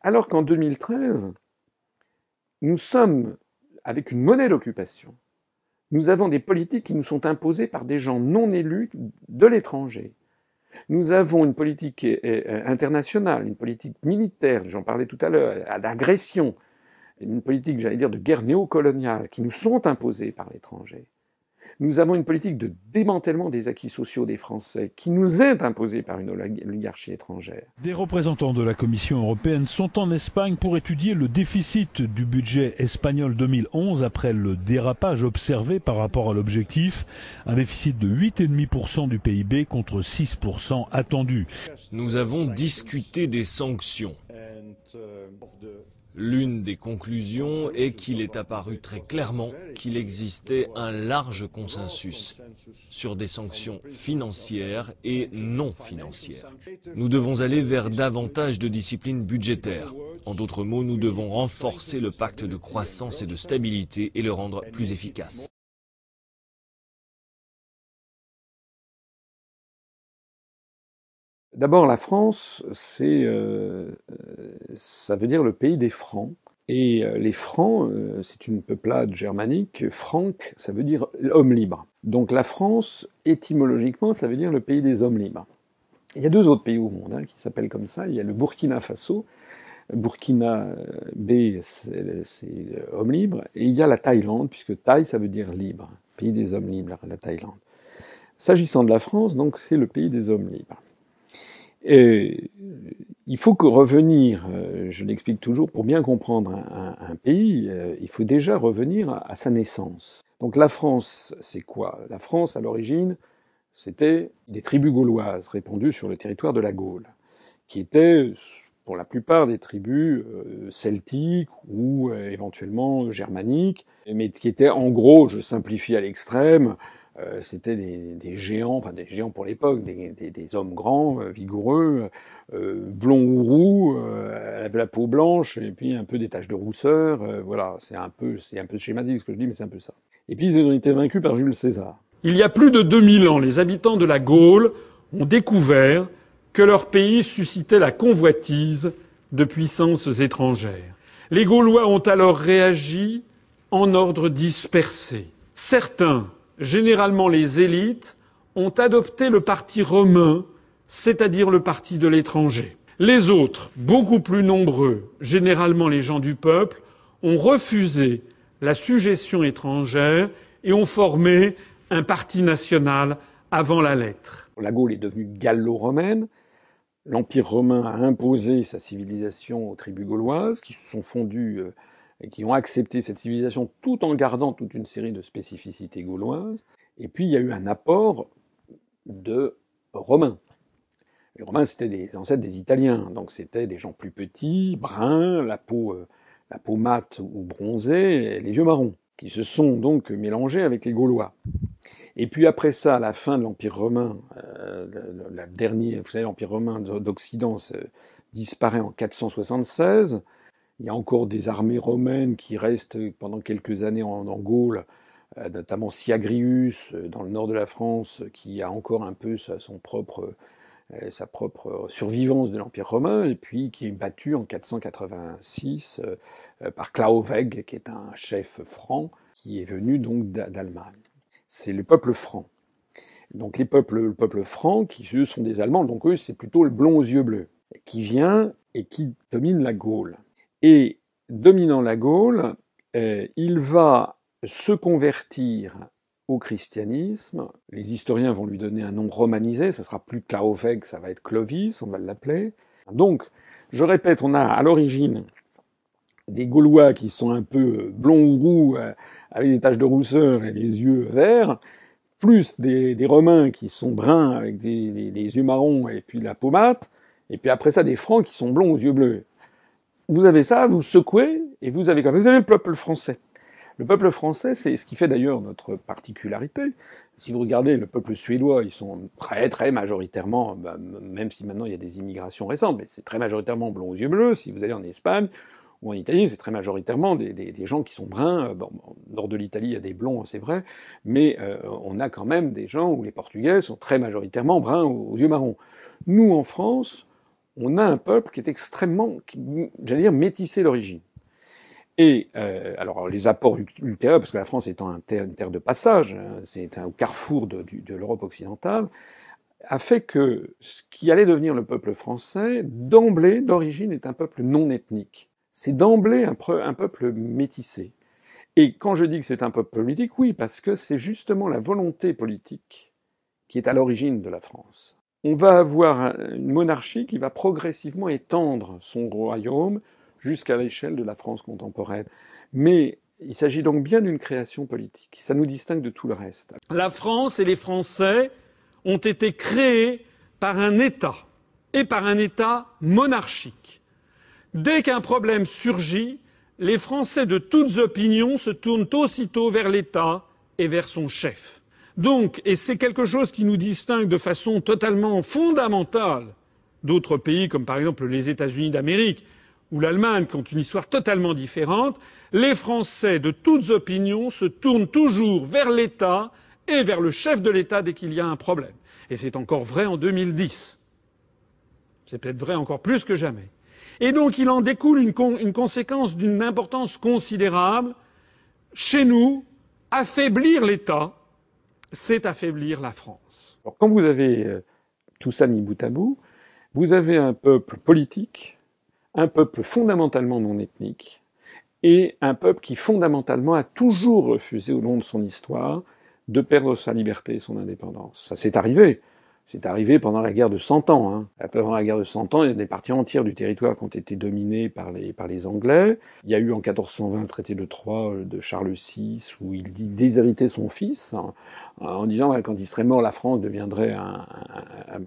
Alors qu'en 2013, nous sommes avec une monnaie d'occupation, nous avons des politiques qui nous sont imposées par des gens non élus de l'étranger. Nous avons une politique internationale, une politique militaire, j'en parlais tout à l'heure, d'agression, une politique, j'allais dire, de guerre néocoloniale, qui nous sont imposées par l'étranger. Nous avons une politique de démantèlement des acquis sociaux des Français qui nous est imposée par une oligarchie étrangère. Des représentants de la Commission européenne sont en Espagne pour étudier le déficit du budget espagnol 2011 après le dérapage observé par rapport à l'objectif, un déficit de 8,5% du PIB contre 6% attendu. Nous avons discuté des sanctions. L'une des conclusions est qu'il est apparu très clairement qu'il existait un large consensus sur des sanctions financières et non financières. Nous devons aller vers davantage de discipline budgétaire. En d'autres mots, nous devons renforcer le pacte de croissance et de stabilité et le rendre plus efficace. D'abord, la France, c'est, euh, ça veut dire le pays des francs. Et euh, les Francs, euh, c'est une peuplade germanique. Franc, ça veut dire homme libre. Donc la France, étymologiquement, ça veut dire le pays des hommes libres. Il y a deux autres pays au monde hein, qui s'appellent comme ça. Il y a le Burkina Faso. Burkina B, c'est homme libre. Et il y a la Thaïlande, puisque Thaï, ça veut dire libre. Pays des hommes libres, la Thaïlande. S'agissant de la France, donc, c'est le pays des hommes libres. Et il faut que revenir, euh, je l'explique toujours, pour bien comprendre un, pays, euh, il faut déjà revenir à, à, sa naissance. Donc la France, c'est quoi? La France, à l'origine, c'était des tribus gauloises répandues sur le territoire de la Gaule, qui étaient pour la plupart des tribus euh, celtiques ou euh, éventuellement germaniques, mais qui étaient en gros, je simplifie à l'extrême, euh, c'était des, des, géants, enfin des géants pour l'époque, des, des, des, hommes grands, euh, vigoureux, euh, blonds ou roux, avec la peau blanche et puis un peu des taches de rousseur. voilà, c'est un peu, c'est un peu schématique ce que je dis, mais c'est un peu ça. Et puis ils ont été vaincus par Jules César. Il y a plus de 2000 ans, les habitants de la Gaule ont découvert que leur pays suscitait la convoitise de puissances étrangères. Les Gaulois ont alors réagi en ordre dispersé. Certains généralement les élites, ont adopté le parti romain, c'est-à-dire le parti de l'étranger. Les autres, beaucoup plus nombreux, généralement les gens du peuple, ont refusé la suggestion étrangère et ont formé un parti national avant la lettre. La Gaule est devenue gallo-romaine. L'Empire romain a imposé sa civilisation aux tribus gauloises qui se sont fondues euh, et qui ont accepté cette civilisation tout en gardant toute une série de spécificités gauloises. Et puis il y a eu un apport de Romains. Les Romains, c'était des ancêtres des Italiens, donc c'était des gens plus petits, bruns, la peau, euh, la peau mate ou bronzée, les yeux marrons, qui se sont donc mélangés avec les Gaulois. Et puis après ça, à la fin de l'Empire romain, euh, la dernière, vous savez, l'Empire romain d'Occident disparaît en 476. Il y a encore des armées romaines qui restent pendant quelques années en, Gaule, euh, notamment Siagrius euh, dans le nord de la France, qui a encore un peu sa, euh, propre survivance de l'Empire romain, et puis qui est battu en 486 par Claovègue, qui est un chef franc, qui est venu donc d'Allemagne. C'est le peuple franc. Donc les peuples, le peuple franc, qui eux sont des Allemands, donc eux c'est plutôt le blond aux yeux bleus, qui vient et qui domine la Gaule. Et dominant la Gaule, euh, il va se convertir au christianisme. Les historiens vont lui donner un nom romanisé, ça sera plus Claovègue, ça va être Clovis, on va l'appeler. Donc, je répète, on a à l'origine des Gaulois qui sont un peu blonds ou roux, euh, avec des taches de rousseur et les yeux verts, plus des, Romains qui sont bruns avec des, yeux marrons et puis la peau mate, et puis après ça des Francs qui sont blonds aux yeux bleus vous avez ça, vous secouez, et vous avez Vous avez le peuple français. Le peuple français, c'est ce qui fait d'ailleurs notre particularité. Si vous regardez le peuple suédois, ils sont très très majoritairement, bah, même si maintenant il y a des immigrations récentes, mais c'est très majoritairement blond aux yeux bleus. Si vous allez en Espagne ou en Italie, c'est très majoritairement des, gens qui sont bruns. Bon, nord de l'Italie, il y a des blonds, c'est vrai, mais euh, on a quand même des gens où les Portugais sont très majoritairement bruns aux yeux marrons. Nous, en France, on a un peuple qui est extrêmement, j'allais dire, métissé d'origine. Et euh, alors les apports ultérieurs, parce que la France étant un une terre de passage, hein, c'est un carrefour de, de l'Europe occidentale, a fait que ce qui allait devenir le peuple français, d'emblée, d'origine, est un peuple non ethnique. C'est d'emblée un, un, peuple métissé. Et quand je dis que c'est un peuple politique, oui, parce que c'est justement la volonté politique qui est à l'origine de la France on va avoir une monarchie qui va progressivement étendre son royaume jusqu'à l'échelle de la France contemporaine. Mais il s'agit donc bien d'une création politique. Ça nous distingue de tout le reste. La France et les Français ont été créés par un État et par un État monarchique. Dès qu'un problème surgit, les Français de toutes opinions se tournent aussitôt vers l'État et vers son chef. Donc, et c'est quelque chose qui nous distingue de façon totalement fondamentale d'autres pays, comme par exemple les États-Unis d'Amérique ou l'Allemagne, qui ont une histoire totalement différente, les Français de toutes opinions se tournent toujours vers l'État et vers le chef de l'État dès qu'il y a un problème. Et c'est encore vrai en 2010. C'est peut-être vrai encore plus que jamais. Et donc il en découle une, une conséquence d'une importance considérable. Chez nous, affaiblir l'État, c'est affaiblir la France. Alors, quand vous avez euh, tout ça mis bout à bout, vous avez un peuple politique, un peuple fondamentalement non ethnique, et un peuple qui fondamentalement a toujours refusé au long de son histoire de perdre sa liberté et son indépendance. Ça s'est arrivé. C'est arrivé pendant la guerre de Cent Ans. Hein. Pendant la guerre de Cent Ans, il y a des parties entières du territoire qui ont été dominées par les, par les Anglais. Il y a eu en 1420 le traité de Troyes euh, de Charles VI où il dit déshériter son fils hein, en disant que quand il serait mort, la France deviendrait un,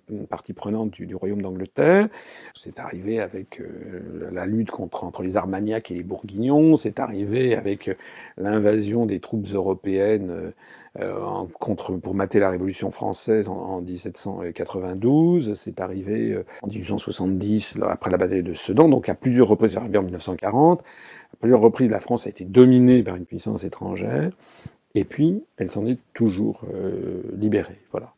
une partie prenante du, du royaume d'Angleterre. C'est arrivé avec euh, la lutte contre, entre les Armagnacs et les Bourguignons. C'est arrivé avec euh, l'invasion des troupes européennes euh, contre, pour mater la Révolution française en, en 1792. C'est arrivé euh, en 1870, après la bataille de Sedan, donc à plusieurs reprises, c'est arrivé en 1940. À plusieurs reprises, la France a été dominée par une puissance étrangère, et puis elle s'en est toujours euh, libérée. Voilà.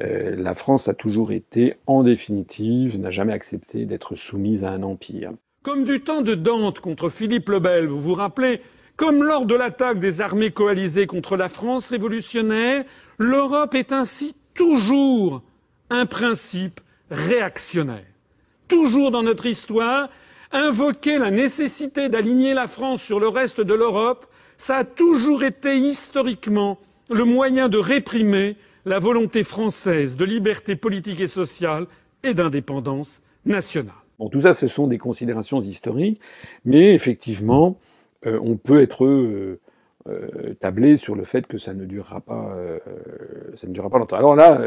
Euh, la France a toujours été, en définitive, n'a jamais accepté d'être soumise à un empire. Comme du temps de Dante contre Philippe le Bel, vous vous rappelez comme lors de l'attaque des armées coalisées contre la France révolutionnaire, l'Europe est ainsi toujours un principe réactionnaire. Toujours dans notre histoire, invoquer la nécessité d'aligner la France sur le reste de l'Europe, ça a toujours été historiquement le moyen de réprimer la volonté française de liberté politique et sociale et d'indépendance nationale. Bon, tout ça, ce sont des considérations historiques, mais effectivement, euh, on peut être euh, euh, tablé sur le fait que ça ne durera pas, ça ne durera pas longtemps. Alors là,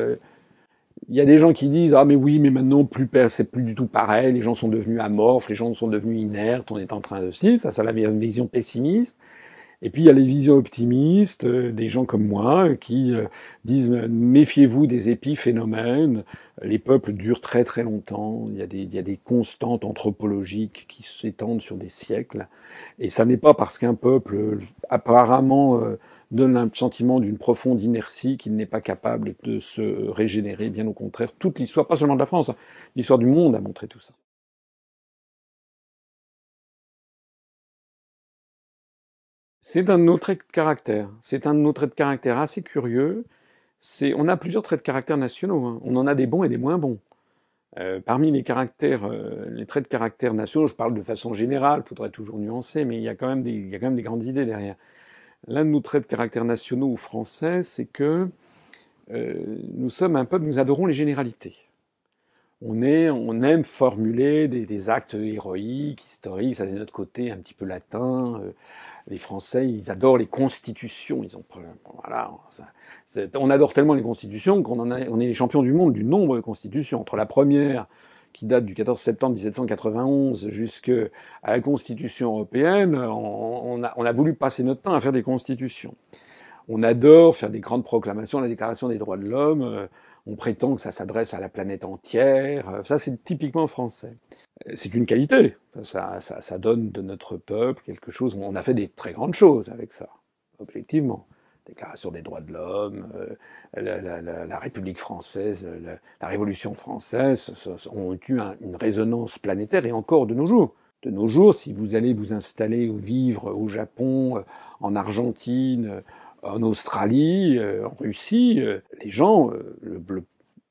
il y a des gens qui disent ah mais oui mais maintenant plus c'est plus du tout pareil, les gens sont devenus amorphes, les gens sont devenus inertes, on est en train de si ça c'est la vision pessimiste. Et puis il y a les visions optimistes, des gens comme moi qui disent méfiez-vous des épiphénomènes, les peuples durent très très longtemps, il y a des, constantes anthropologiques qui s'étendent sur des siècles, et ça n'est pas parce qu'un peuple apparemment euh, donne un sentiment d'une profonde inertie qu'il n'est pas capable de se régénérer, bien au contraire, toute l'histoire, pas seulement de la France, hein, l'histoire du monde a montré tout ça. C'est un autre trait de caractère. C'est un autre trait de caractère assez curieux on a plusieurs traits de caractère nationaux. Hein. On en a des bons et des moins bons. Euh, parmi les caractères, euh, les traits de caractère nationaux, je parle de façon générale, il faudrait toujours nuancer, mais il y a quand même des, grandes idées derrière. L'un de nos traits de caractère nationaux français, c'est que euh, nous sommes un peuple, nous adorons les généralités. On aime formuler des, des actes héroïques, historiques, ça c'est notre côté un petit peu latin les Français, ils adorent les constitutions. Ils ont, voilà, on adore tellement les constitutions qu'on en on est les champions du monde du nombre de constitutions. Entre la première, qui date du 14 septembre 1791, jusqu'à la Constitution européenne, on, a, on a voulu passer notre temps à faire des constitutions. On adore faire des grandes proclamations, la Déclaration des droits de l'homme. Euh, on prétend que ça s'adresse à la planète entière. Euh, ça, c'est typiquement français. Euh, c'est une qualité. Ça, ça, ça, donne de notre peuple quelque chose. On a fait des très grandes choses avec ça, objectivement. Déclaration des droits de l'homme, euh, la, la, la, République française, la, Révolution française ont eu une résonance planétaire et encore de nos jours. De nos jours, si vous allez vous installer ou vivre au Japon, en Argentine, en Australie, euh, en Russie, euh, les gens, euh, le,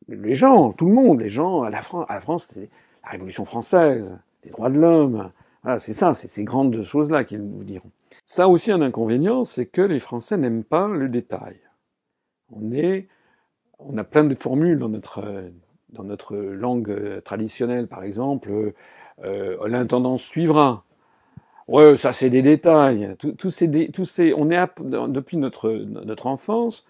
les gens, tout le monde, les gens à la France, à la France, la Révolution française, les droits de l'homme. Voilà, c'est ça, c'est ces grandes choses-là qu'ils vous diront. Ça aussi un inconvénient, c'est que les Français n'aiment pas le détail. On est, on a plein de formules dans notre dans notre langue traditionnelle, par exemple, euh, l'intendance suivra. Ouais, ça c'est des détails. Tous ces, tous ces, on est depuis notre notre enfance,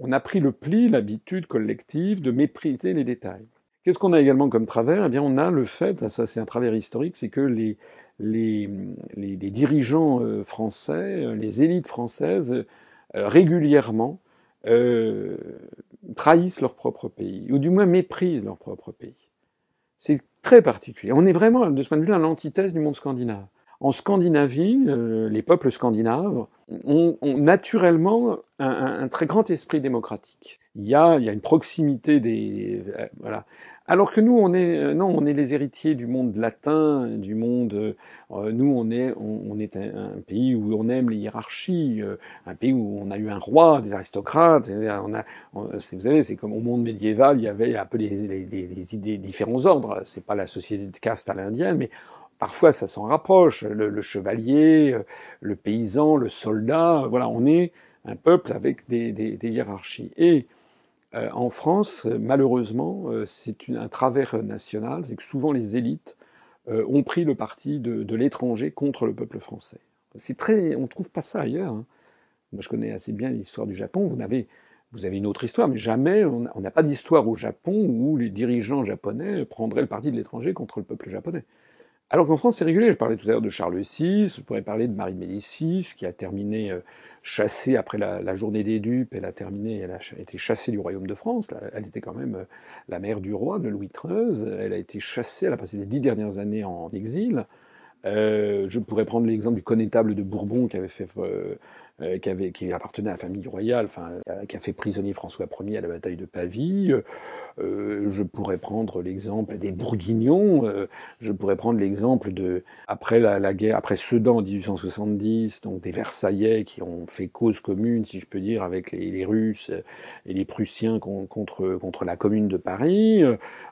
on a pris le pli, l'habitude collective de mépriser les détails. Qu'est-ce qu'on a également comme travers? Eh bien, on a le fait, ça c'est un travers historique, c'est que les, les, les, dirigeants euh, français, euh, les élites françaises, euh, régulièrement trahissent leur propre pays, ou du moins méprisent leur propre pays. C'est très particulier. On est vraiment, de ce point de vue-là, l'antithèse du monde scandinave. En Scandinavie, les peuples scandinaves ont, naturellement un, très grand esprit démocratique. Il y a, y a une proximité des, euh, voilà. Alors que nous, on est, euh, non, on est les héritiers du monde latin, du monde. Euh, nous, on est, on, est un, pays où on aime les hiérarchies, un pays où on a eu un roi, des aristocrates. On a, vous savez, c'est comme au monde médiéval, il y avait un peu les, les, les, idées, différents ordres. C'est pas la société de caste à l'indienne, mais Parfois, ça s'en rapproche. Le, chevalier, euh, le paysan, le soldat. Voilà, on est un peuple avec des, des, hiérarchies. Euh, en France, malheureusement, euh, c'est un travers national, c'est que souvent les élites euh, ont pris le parti de, l'étranger contre le peuple français. C'est très, on trouve pas ça ailleurs. Hein. Moi, je connais assez bien l'histoire du Japon. Vous vous avez une autre histoire, mais jamais on n'a pas d'histoire au Japon où les dirigeants japonais prendraient le parti de l'étranger contre le peuple japonais. Alors qu'en France, c'est régulier. Je parlais tout à l'heure de Charles VI, je pourrais parler de Marie de Médicis, qui a terminé euh, chassée après la, journée des dupes, elle a terminé, elle a été chassée du royaume de France. Elle était quand même euh, la mère du roi, de Louis XIII. Elle a été chassée, elle a passé les dix dernières années en exil. Euh, je pourrais prendre l'exemple du connétable de Bourbon qui avait qui, avait, qui appartenait à la famille royale, enfin, qui a fait prisonnier François Ier à la bataille de Pavie. Euh, je pourrais prendre l'exemple des Bourguignons. Euh, je pourrais prendre l'exemple de après la, la, guerre, après Sedan en 1870, donc des Versaillais qui ont fait cause commune, si je peux dire, avec les, les Russes et les Prussiens contre contre la Commune de Paris.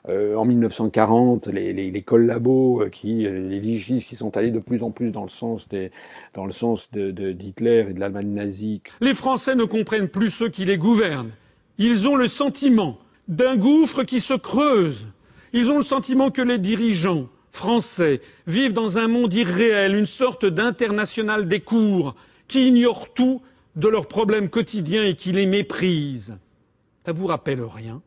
Euh, en 1940, les, les, les collabos qui, les vigistes qui sont allés de plus en plus dans le sens des dans le sens de d'Hitler et de l'Allemagne nazie. Les Français ne comprennent plus ceux qui les gouvernent. Ils ont le sentiment d'un gouffre qui se creuse. Ils ont le sentiment que les dirigeants français vivent dans un monde irréel, une sorte d'international des cours, qui ignore tout de leurs problèmes quotidiens et qui les méprise. Ça vous rappelle rien?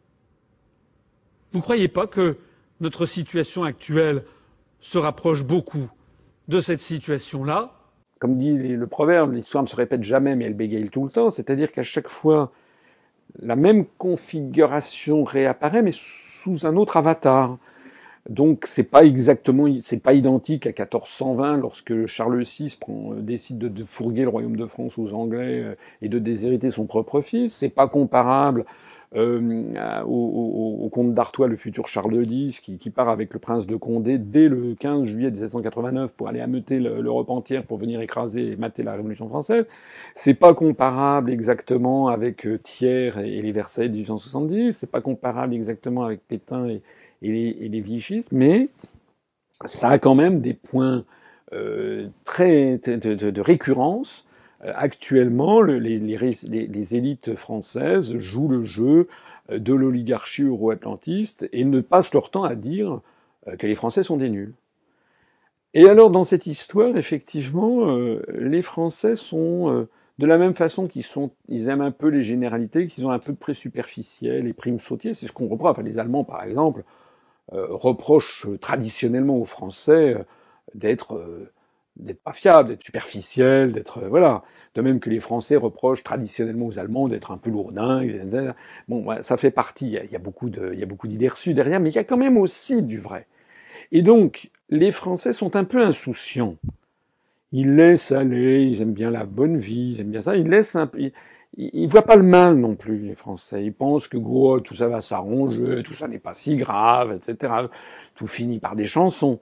Vous ne croyez pas que notre situation actuelle se rapproche beaucoup de cette situation-là? Comme dit le proverbe, l'histoire ne se répète jamais, mais elle bégaye tout le temps. C'est-à-dire qu'à chaque fois la même configuration réapparaît, mais sous un autre avatar. Donc c'est pas exactement, c'est pas identique à 1420 lorsque Charles VI euh, décide de, de, fourguer le royaume de France aux Anglais euh, et de déshériter son propre fils. C'est pas comparable euh, au, au, au, comte d'Artois, le futur Charles X, qui, qui, part avec le prince de Condé dès le 15 juillet 1789 pour aller ameuter l'Europe entière pour venir écraser et mater la Révolution française. C'est pas comparable exactement avec euh, Thiers et, les Versailles de 1870. C'est pas comparable exactement avec Pétain et, les, et les vichistes, mais ça a quand même des points euh, très de, de, récurrence actuellement, les, élites françaises jouent le jeu euh, de l'oligarchie euro-atlantiste et ne passent leur temps à dire euh, que les Français sont des nuls. Et alors, dans cette histoire, effectivement, les Français sont de la même façon qu'ils sont, ils aiment un peu les généralités, qu'ils ont un peu de près superficiel, les primes sautiers. C'est ce qu'on reproche. Enfin, les Allemands, par exemple, reprochent traditionnellement aux Français d'être d'être pas fiable, d'être superficiel, d'être euh, voilà. De même que les Français reprochent traditionnellement aux Allemands d'être un peu lourdins. Bon, ça fait partie. Il y a, y a beaucoup de, il y a beaucoup d'idées reçues derrière, mais il y a quand même aussi du vrai. Et donc, les Français sont un peu insouciants. Ils laissent aller, ils aiment bien la bonne vie, ils aiment bien ça. Ils laissent un peu, ils, ils voient pas le mal non plus, les Français. Ils pensent que gros, tout ça va s'arranger, tout ça n'est pas si grave, etc. Tout finit par des chansons.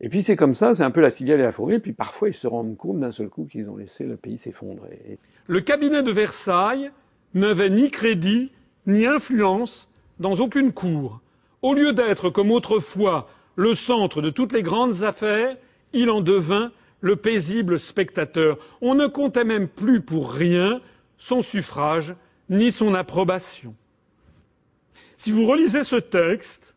Et puis c'est comme ça, c'est un peu la cigale et la forêt, puis parfois ils se rendent compte d'un seul coup qu'ils ont laissé le pays s'effondrer. Le cabinet de Versailles n'avait ni crédit, ni influence dans aucune cour. Au lieu d'être comme autrefois le centre de toutes les grandes affaires, il en devint le paisible spectateur. On ne comptait même plus pour rien son suffrage ni son approbation. Si vous relisez ce texte,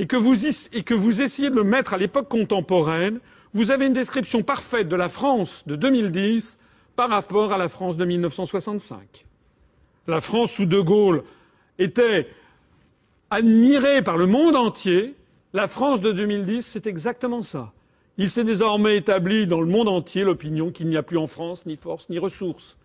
et que vous, essayez de le mettre à l'époque contemporaine, vous avez une description parfaite de la France de 2010 par rapport à la France de 1965. La France sous De Gaulle était admirée par le monde entier. La France de 2010, c'est exactement ça. Il s'est désormais établi dans le monde entier l'opinion qu'il n'y a plus en France ni force ni ressources.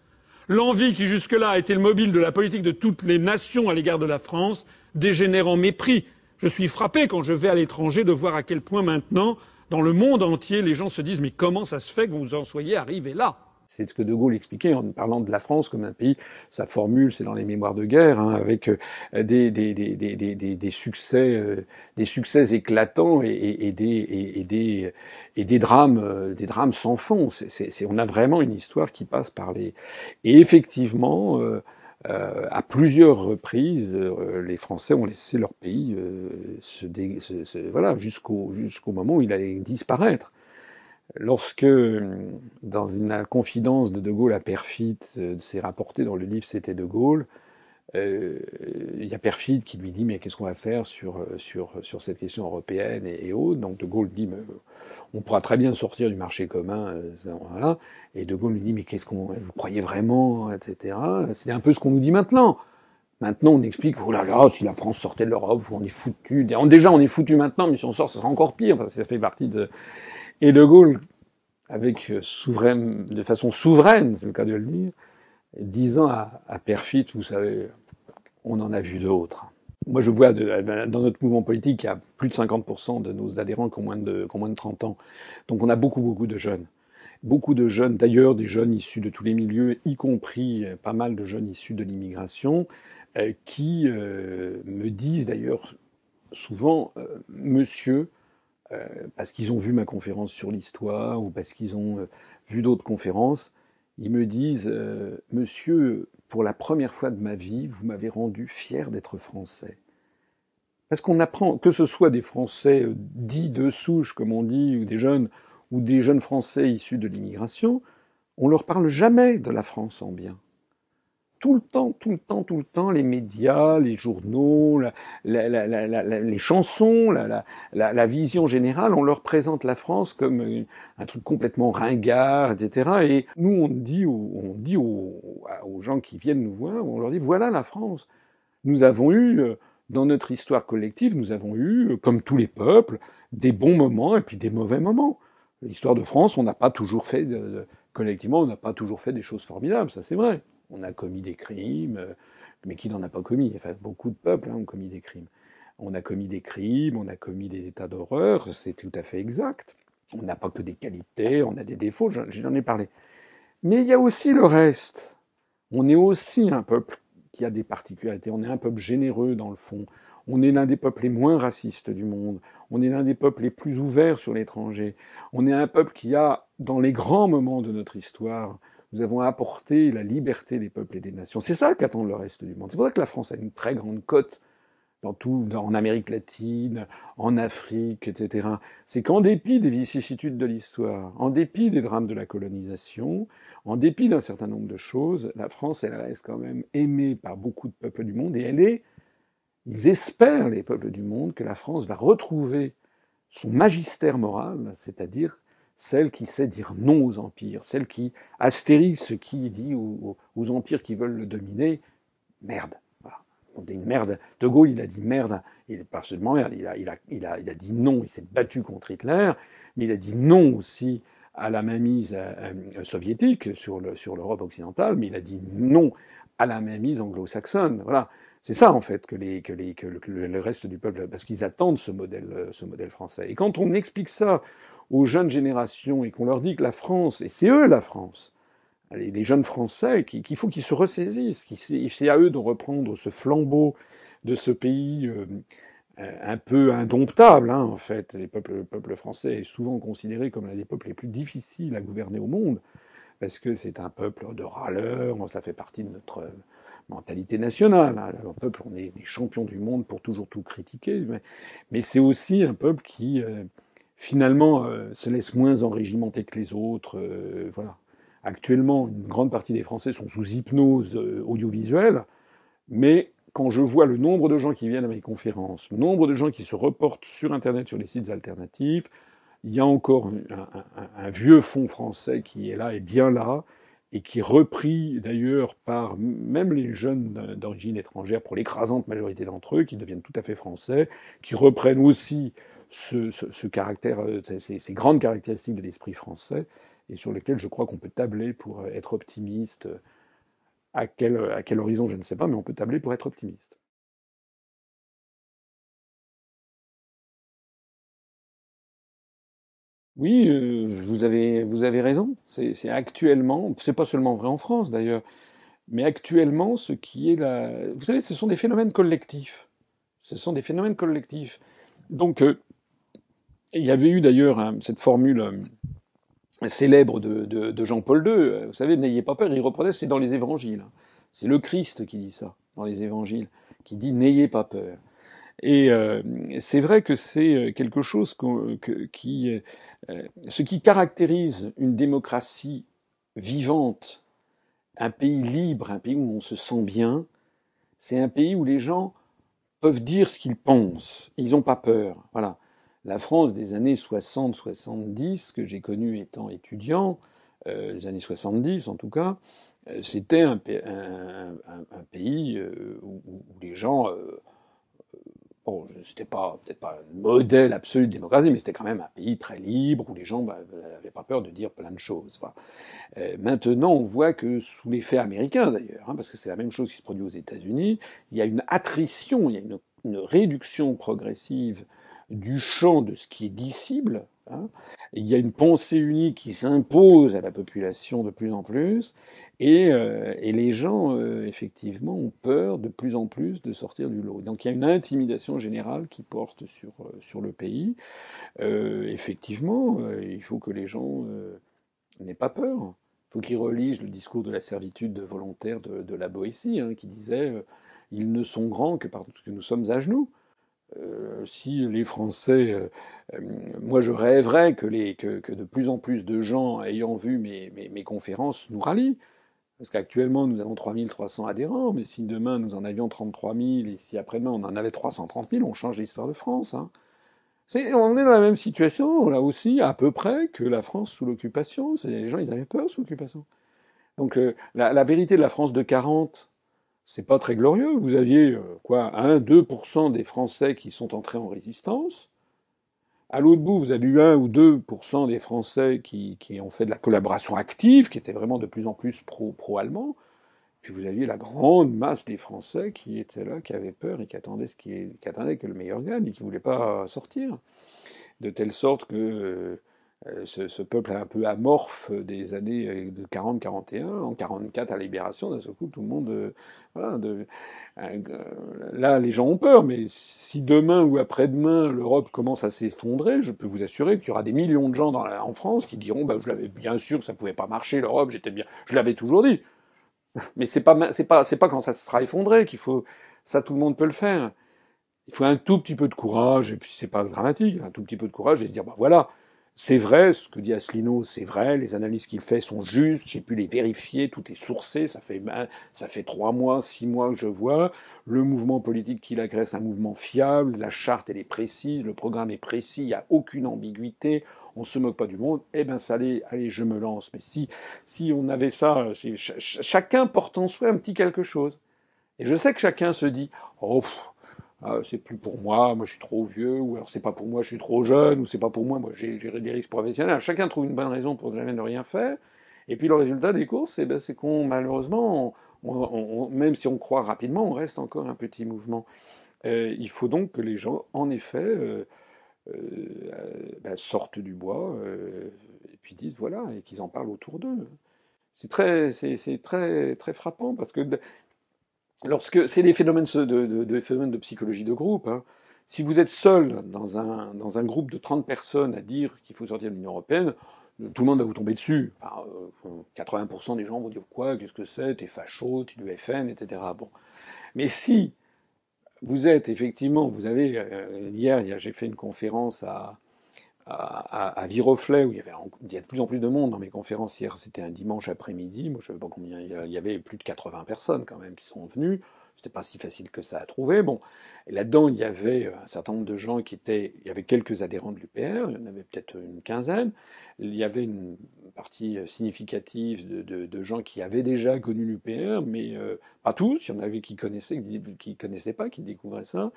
L'envie qui jusque-là a été le mobile de la politique de toutes les nations à l'égard de la France dégénère en mépris, je suis frappé quand je vais à l'étranger de voir à quel point maintenant Dans le monde entier, les gens se disent mais comment ça se fait que vous en soyez arrivé là? C'est ce que De Gaulle expliquait en parlant de la France comme un pays. Sa formule, c'est dans les mémoires de guerre, hein, avec euh, des, des, des, des, succès, euh, des succès éclatants et, et, des, et, des, et des drames, euh, des drames sans fond. C'est, on a vraiment une histoire qui passe par les. Et effectivement. À plusieurs reprises, les Français ont laissé leur pays se, se, voilà jusqu'au jusqu'au moment où il allait disparaître. Lorsque, dans une confidence de De Gaulle à Perfit, euh, c'est rapporté dans le livre C'était De Gaulle, euh, il y a Perfit qui lui dit mais qu'est-ce qu'on va faire sur, euh, sur, sur cette question européenne et, autres. Donc De Gaulle dit on pourra très bien sortir du marché commun, voilà. Et De Gaulle lui dit mais qu'est-ce qu'on, vous croyez vraiment, etc. C'est un peu ce qu'on nous dit maintenant. Maintenant, on explique, oh là là, si la France sortait de l'Europe, on est foutu. Déjà, on est foutu maintenant, mais si on sort, ce sera encore pire. Ça fait partie de, et De Gaulle, avec euh, de façon souveraine, c'est le cas de le dire, disant à, à vous savez, on en a vu d'autres. Moi, je vois dans notre mouvement politique, il y a plus de 50% de nos adhérents qui ont, moins de, qui ont moins de 30 ans. Donc on a beaucoup, beaucoup de jeunes. Beaucoup de jeunes, d'ailleurs des jeunes issus de tous les milieux, y compris euh, pas mal de jeunes issus de l'immigration, euh, qui me disent d'ailleurs souvent, monsieur, euh, parce qu'ils ont vu ma conférence sur l'histoire ou parce qu'ils ont euh, vu d'autres conférences, ils me disent euh, Monsieur, pour la première fois de ma vie, vous m'avez rendu fier d'être français. Parce qu'on apprend, que ce soit des Français dits de souche, comme on dit, ou des jeunes, ou des jeunes Français issus de l'immigration, on leur parle jamais de la France en bien tout le temps, tout le temps, tout le temps, les médias, les journaux, les chansons, la, vision générale, on leur présente la France comme un truc complètement ringard, etc. Et nous, on dit, aux gens qui viennent nous voir, on leur dit, voilà la France. Nous avons eu, euh, dans notre histoire collective, nous avons eu, euh, comme tous les peuples, des bons moments et puis des mauvais moments. L'histoire de France, on n'a pas toujours fait, collectivement, on n'a pas toujours fait des choses formidables, ça c'est vrai on a commis des crimes, euh, mais qui n'en a pas commis Enfin, beaucoup de peuples hein, ont commis des crimes. On a commis des crimes, on a commis des états d'horreur, c'est tout à fait exact. On n'a pas que des qualités, on a des défauts, j'en ai parlé. Mais il y a aussi le reste. On est aussi un peuple qui a des particularités. On est un peuple généreux dans le fond. On est l'un des peuples les moins racistes du monde. On est l'un des peuples les plus ouverts sur l'étranger. On est un peuple qui a, dans les grands moments de notre histoire, nous avons apporté la liberté des peuples et des nations. C'est ça qu'attend le reste du monde. C'est pour ça que la France a une très grande cote dans tout, en Amérique latine, en Afrique, etc. C'est qu'en dépit des vicissitudes de l'histoire, en dépit des drames de la colonisation, en dépit d'un certain nombre de choses, la France, elle reste quand même aimée par beaucoup de peuples du monde et elle est, ils espèrent, les peuples du monde, que la France va retrouver son magistère moral, c'est-à-dire celle qui sait dire non aux empires, celle qui, Astérix qui dit aux, empires qui veulent le dominer, merde. On dit merde. De Gaulle, il a dit merde, il pas seulement merde, il a, il, a, il, a, il a dit non, il s'est battu contre Hitler, mais il a dit non aussi à la mainmise euh, euh, soviétique sur l'Europe sur occidentale, mais il a dit non à la mainmise anglo-saxonne. Voilà. C'est ça en fait que, les, que, les, que, le, reste du peuple, parce qu'ils attendent ce modèle, ce modèle français. Et quand on explique ça aux jeunes générations et qu'on leur dit que la France, et c'est eux la France, les jeunes Français, qu'il faut qu'ils se ressaisissent, c'est à eux de reprendre ce flambeau de ce pays euh, un peu indomptable, hein, en fait. Les peuples, le peuple français est souvent considéré comme l'un des peuples les plus difficiles à gouverner au monde, parce que c'est un peuple de râleurs, ça fait partie de notre mentalité nationale. Hein. Le peuple, on est des champions du monde pour toujours tout critiquer, mais, c'est aussi un peuple qui... Euh, finalement euh, se laisse moins enrégimenter que les autres. Euh, voilà. Actuellement, une grande partie des Français sont sous hypnose euh, audiovisuelle, mais quand je vois le nombre de gens qui viennent à mes conférences, le nombre de gens qui se reportent sur Internet, sur les sites alternatifs, il y a encore un, vieux fond français qui est là et bien là, et qui est repris d'ailleurs par même les jeunes d'origine étrangère, pour l'écrasante majorité d'entre eux, qui deviennent tout à fait français, qui reprennent aussi ce, caractère, euh, ces, grandes caractéristiques de l'esprit français, et sur lesquelles je crois qu'on peut tabler pour être optimiste. À quel, horizon, je ne sais pas, mais on peut tabler pour être optimiste. Oui, euh, vous avez raison. C'est actuellement, c'est pas seulement vrai en France d'ailleurs, mais actuellement ce qui est la, vous savez, ce sont des phénomènes collectifs. Ce sont des phénomènes collectifs. Donc euh, il y avait eu d'ailleurs hein, cette formule euh, célèbre de, Jean-Paul II. euh, Vous savez, n'ayez pas peur. Il reprenait, c'est dans les évangiles. C'est le Christ qui dit ça dans les évangiles, qui dit n'ayez pas peur. Et euh, c'est vrai que c'est quelque chose qui, ce qui caractérise une démocratie vivante, un pays libre, un pays où on se sent bien, c'est un pays où les gens peuvent dire ce qu'ils pensent. Ils n'ont pas peur. Voilà. La France des années 60-70, que j'ai connue étant étudiant, euh, les années 70 en tout cas, euh, c'était un, pa- un- un- un pays euh, où, les gens, bon, c'était pas peut-être pas un modèle absolu de démocratie, mais c'était quand même un pays très libre où les gens n'avaient pas peur de dire plein de choses. Maintenant, on voit que sous l'effet américain d'ailleurs, hein, parce que c'est la même chose qui se produit aux États-Unis, il y a une attrition, il y a une réduction progressive du champ de ce qui est dissible. hein. Il y a une pensée unique qui s'impose à la population de plus en plus, et, euh, les gens, euh, effectivement, ont peur de plus en plus de sortir du lot. Donc il y a une intimidation générale qui porte sur, euh, sur le pays. Effectivement, il faut que les gens n'aient pas peur. Il faut qu'ils relisent le discours de la servitude volontaire de, de la Boétie, hein, qui disait Ils ne sont grands que parce que nous sommes à genoux. Euh, si les Français, euh, euh, moi je rêverais que, de plus en plus de gens ayant vu mes, conférences nous rallient. Parce qu'actuellement nous avons 3300 adhérents, mais si demain nous en avions 33 000 et si après-demain on en avait 330 000, on change l'histoire de France. Hein. On est dans la même situation, là aussi, à peu près, que la France sous l'occupation. Les gens, ils avaient peur sous l'occupation. Donc, la, la vérité de la France de 40, c'est pas très glorieux. Vous aviez, euh, quoi, 1-2% des Français qui sont entrés en résistance. À l'autre bout, vous avez eu 1 ou 2% des Français qui, ont fait de la collaboration active, qui étaient vraiment de plus en plus pro, pro-allemands. Puis vous aviez la grande masse des Français qui étaient là, qui avaient peur et qui attendaient, ce qui, qui attendaient que le meilleur gagne et qui ne voulaient pas sortir. De telle sorte que euh, ce, ce peuple un peu amorphe des années euh, de 40-41, en 44 à libération, d'un seul coup, tout le monde... euh, voilà, de, euh, là, les gens ont peur, mais si demain ou après-demain, l'Europe commence à s'effondrer, je peux vous assurer qu'il y aura des millions de gens dans la- en France qui diront bah, « je l'avais bien sûr ça pouvait pas marcher, l'Europe, j'étais bien... Je l'avais toujours dit ». Mais c'est pas c'est pas c'est pas quand ça se sera effondré qu'il faut ça tout le monde peut le faire. Il faut un tout petit peu de courage et puis c'est pas dramatique, un tout petit peu de courage et se dire bah voilà, c'est vrai ce que dit Asselineau, c'est vrai, les analyses qu'il fait sont justes, j'ai pu les vérifier, tout est sourcé, ça fait trois mois, six mois que je vois le mouvement politique qu'il agresse, un mouvement fiable, la charte elle est précise, le programme est précis, il y a aucune ambiguïté, on se moque pas du monde, eh ben ça allez, allez, je me lance. Mais si si on avait ça, chacun porte en soi un petit quelque chose. Et je sais que chacun se dit, oh, ah, c'est plus pour moi, moi je suis trop vieux, ou alors c'est pas pour moi, je suis trop jeune, ou c'est pas pour moi, moi j'ai des risques professionnels. Chacun trouve une bonne raison pour jamais ne rien faire. Et puis le résultat des courses, eh ben, c'est qu'on malheureusement, même si on croit rapidement, on reste encore un petit mouvement. Euh, il faut donc que les gens, en effet, euh, euh, ben, sortent du bois et puis disent voilà et qu'ils en parlent autour d'eux. C'est très, c'est très, très frappant parce que lorsque c'est des phénomènes de, phénomènes de psychologie de groupe. hein. Si vous êtes seul dans un, dans un groupe de 30 personnes à dire qu'il faut sortir de l'Union européenne, tout le monde va vous tomber dessus. Enfin, euh, 80% des gens vont dire quoi, qu'est-ce que c'est, t'es facho, t'es du FN, etc. Bon. Mais si vous êtes effectivement, vous avez euh, hier, j'ai fait une conférence à, à, à, Viroflay où il y avait il y a de plus en plus de monde dans mes conférences hier. C'était un dimanche après-midi. Moi, je sais pas combien. Il y avait plus de 80 personnes quand même qui sont venues. C'était pas si facile que ça à trouver. Bon, là-dedans, il y avait un certain nombre de gens qui étaient. Il y avait quelques adhérents de l'UPR. Il y en avait peut-être une quinzaine. Il y avait une partie significative de, gens qui avaient déjà connu l'UPR, mais euh, pas tous. Il y en avait qui connaissaient, qui connaissaient pas, qui découvraient ça.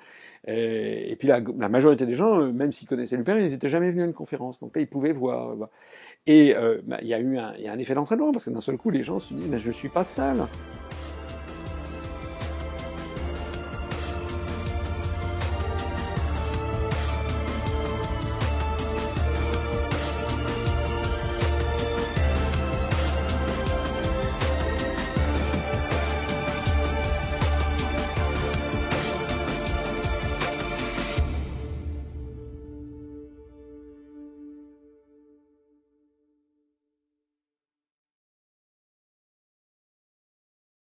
Et, puis la, majorité des gens, euh, même s'ils connaissaient l'UPR, ils n'étaient jamais venus à une conférence. Donc là, ils pouvaient voir. Et euh, bah, il y a eu un, effet d'entraînement parce que d'un seul coup, les gens se disent, je suis pas seul.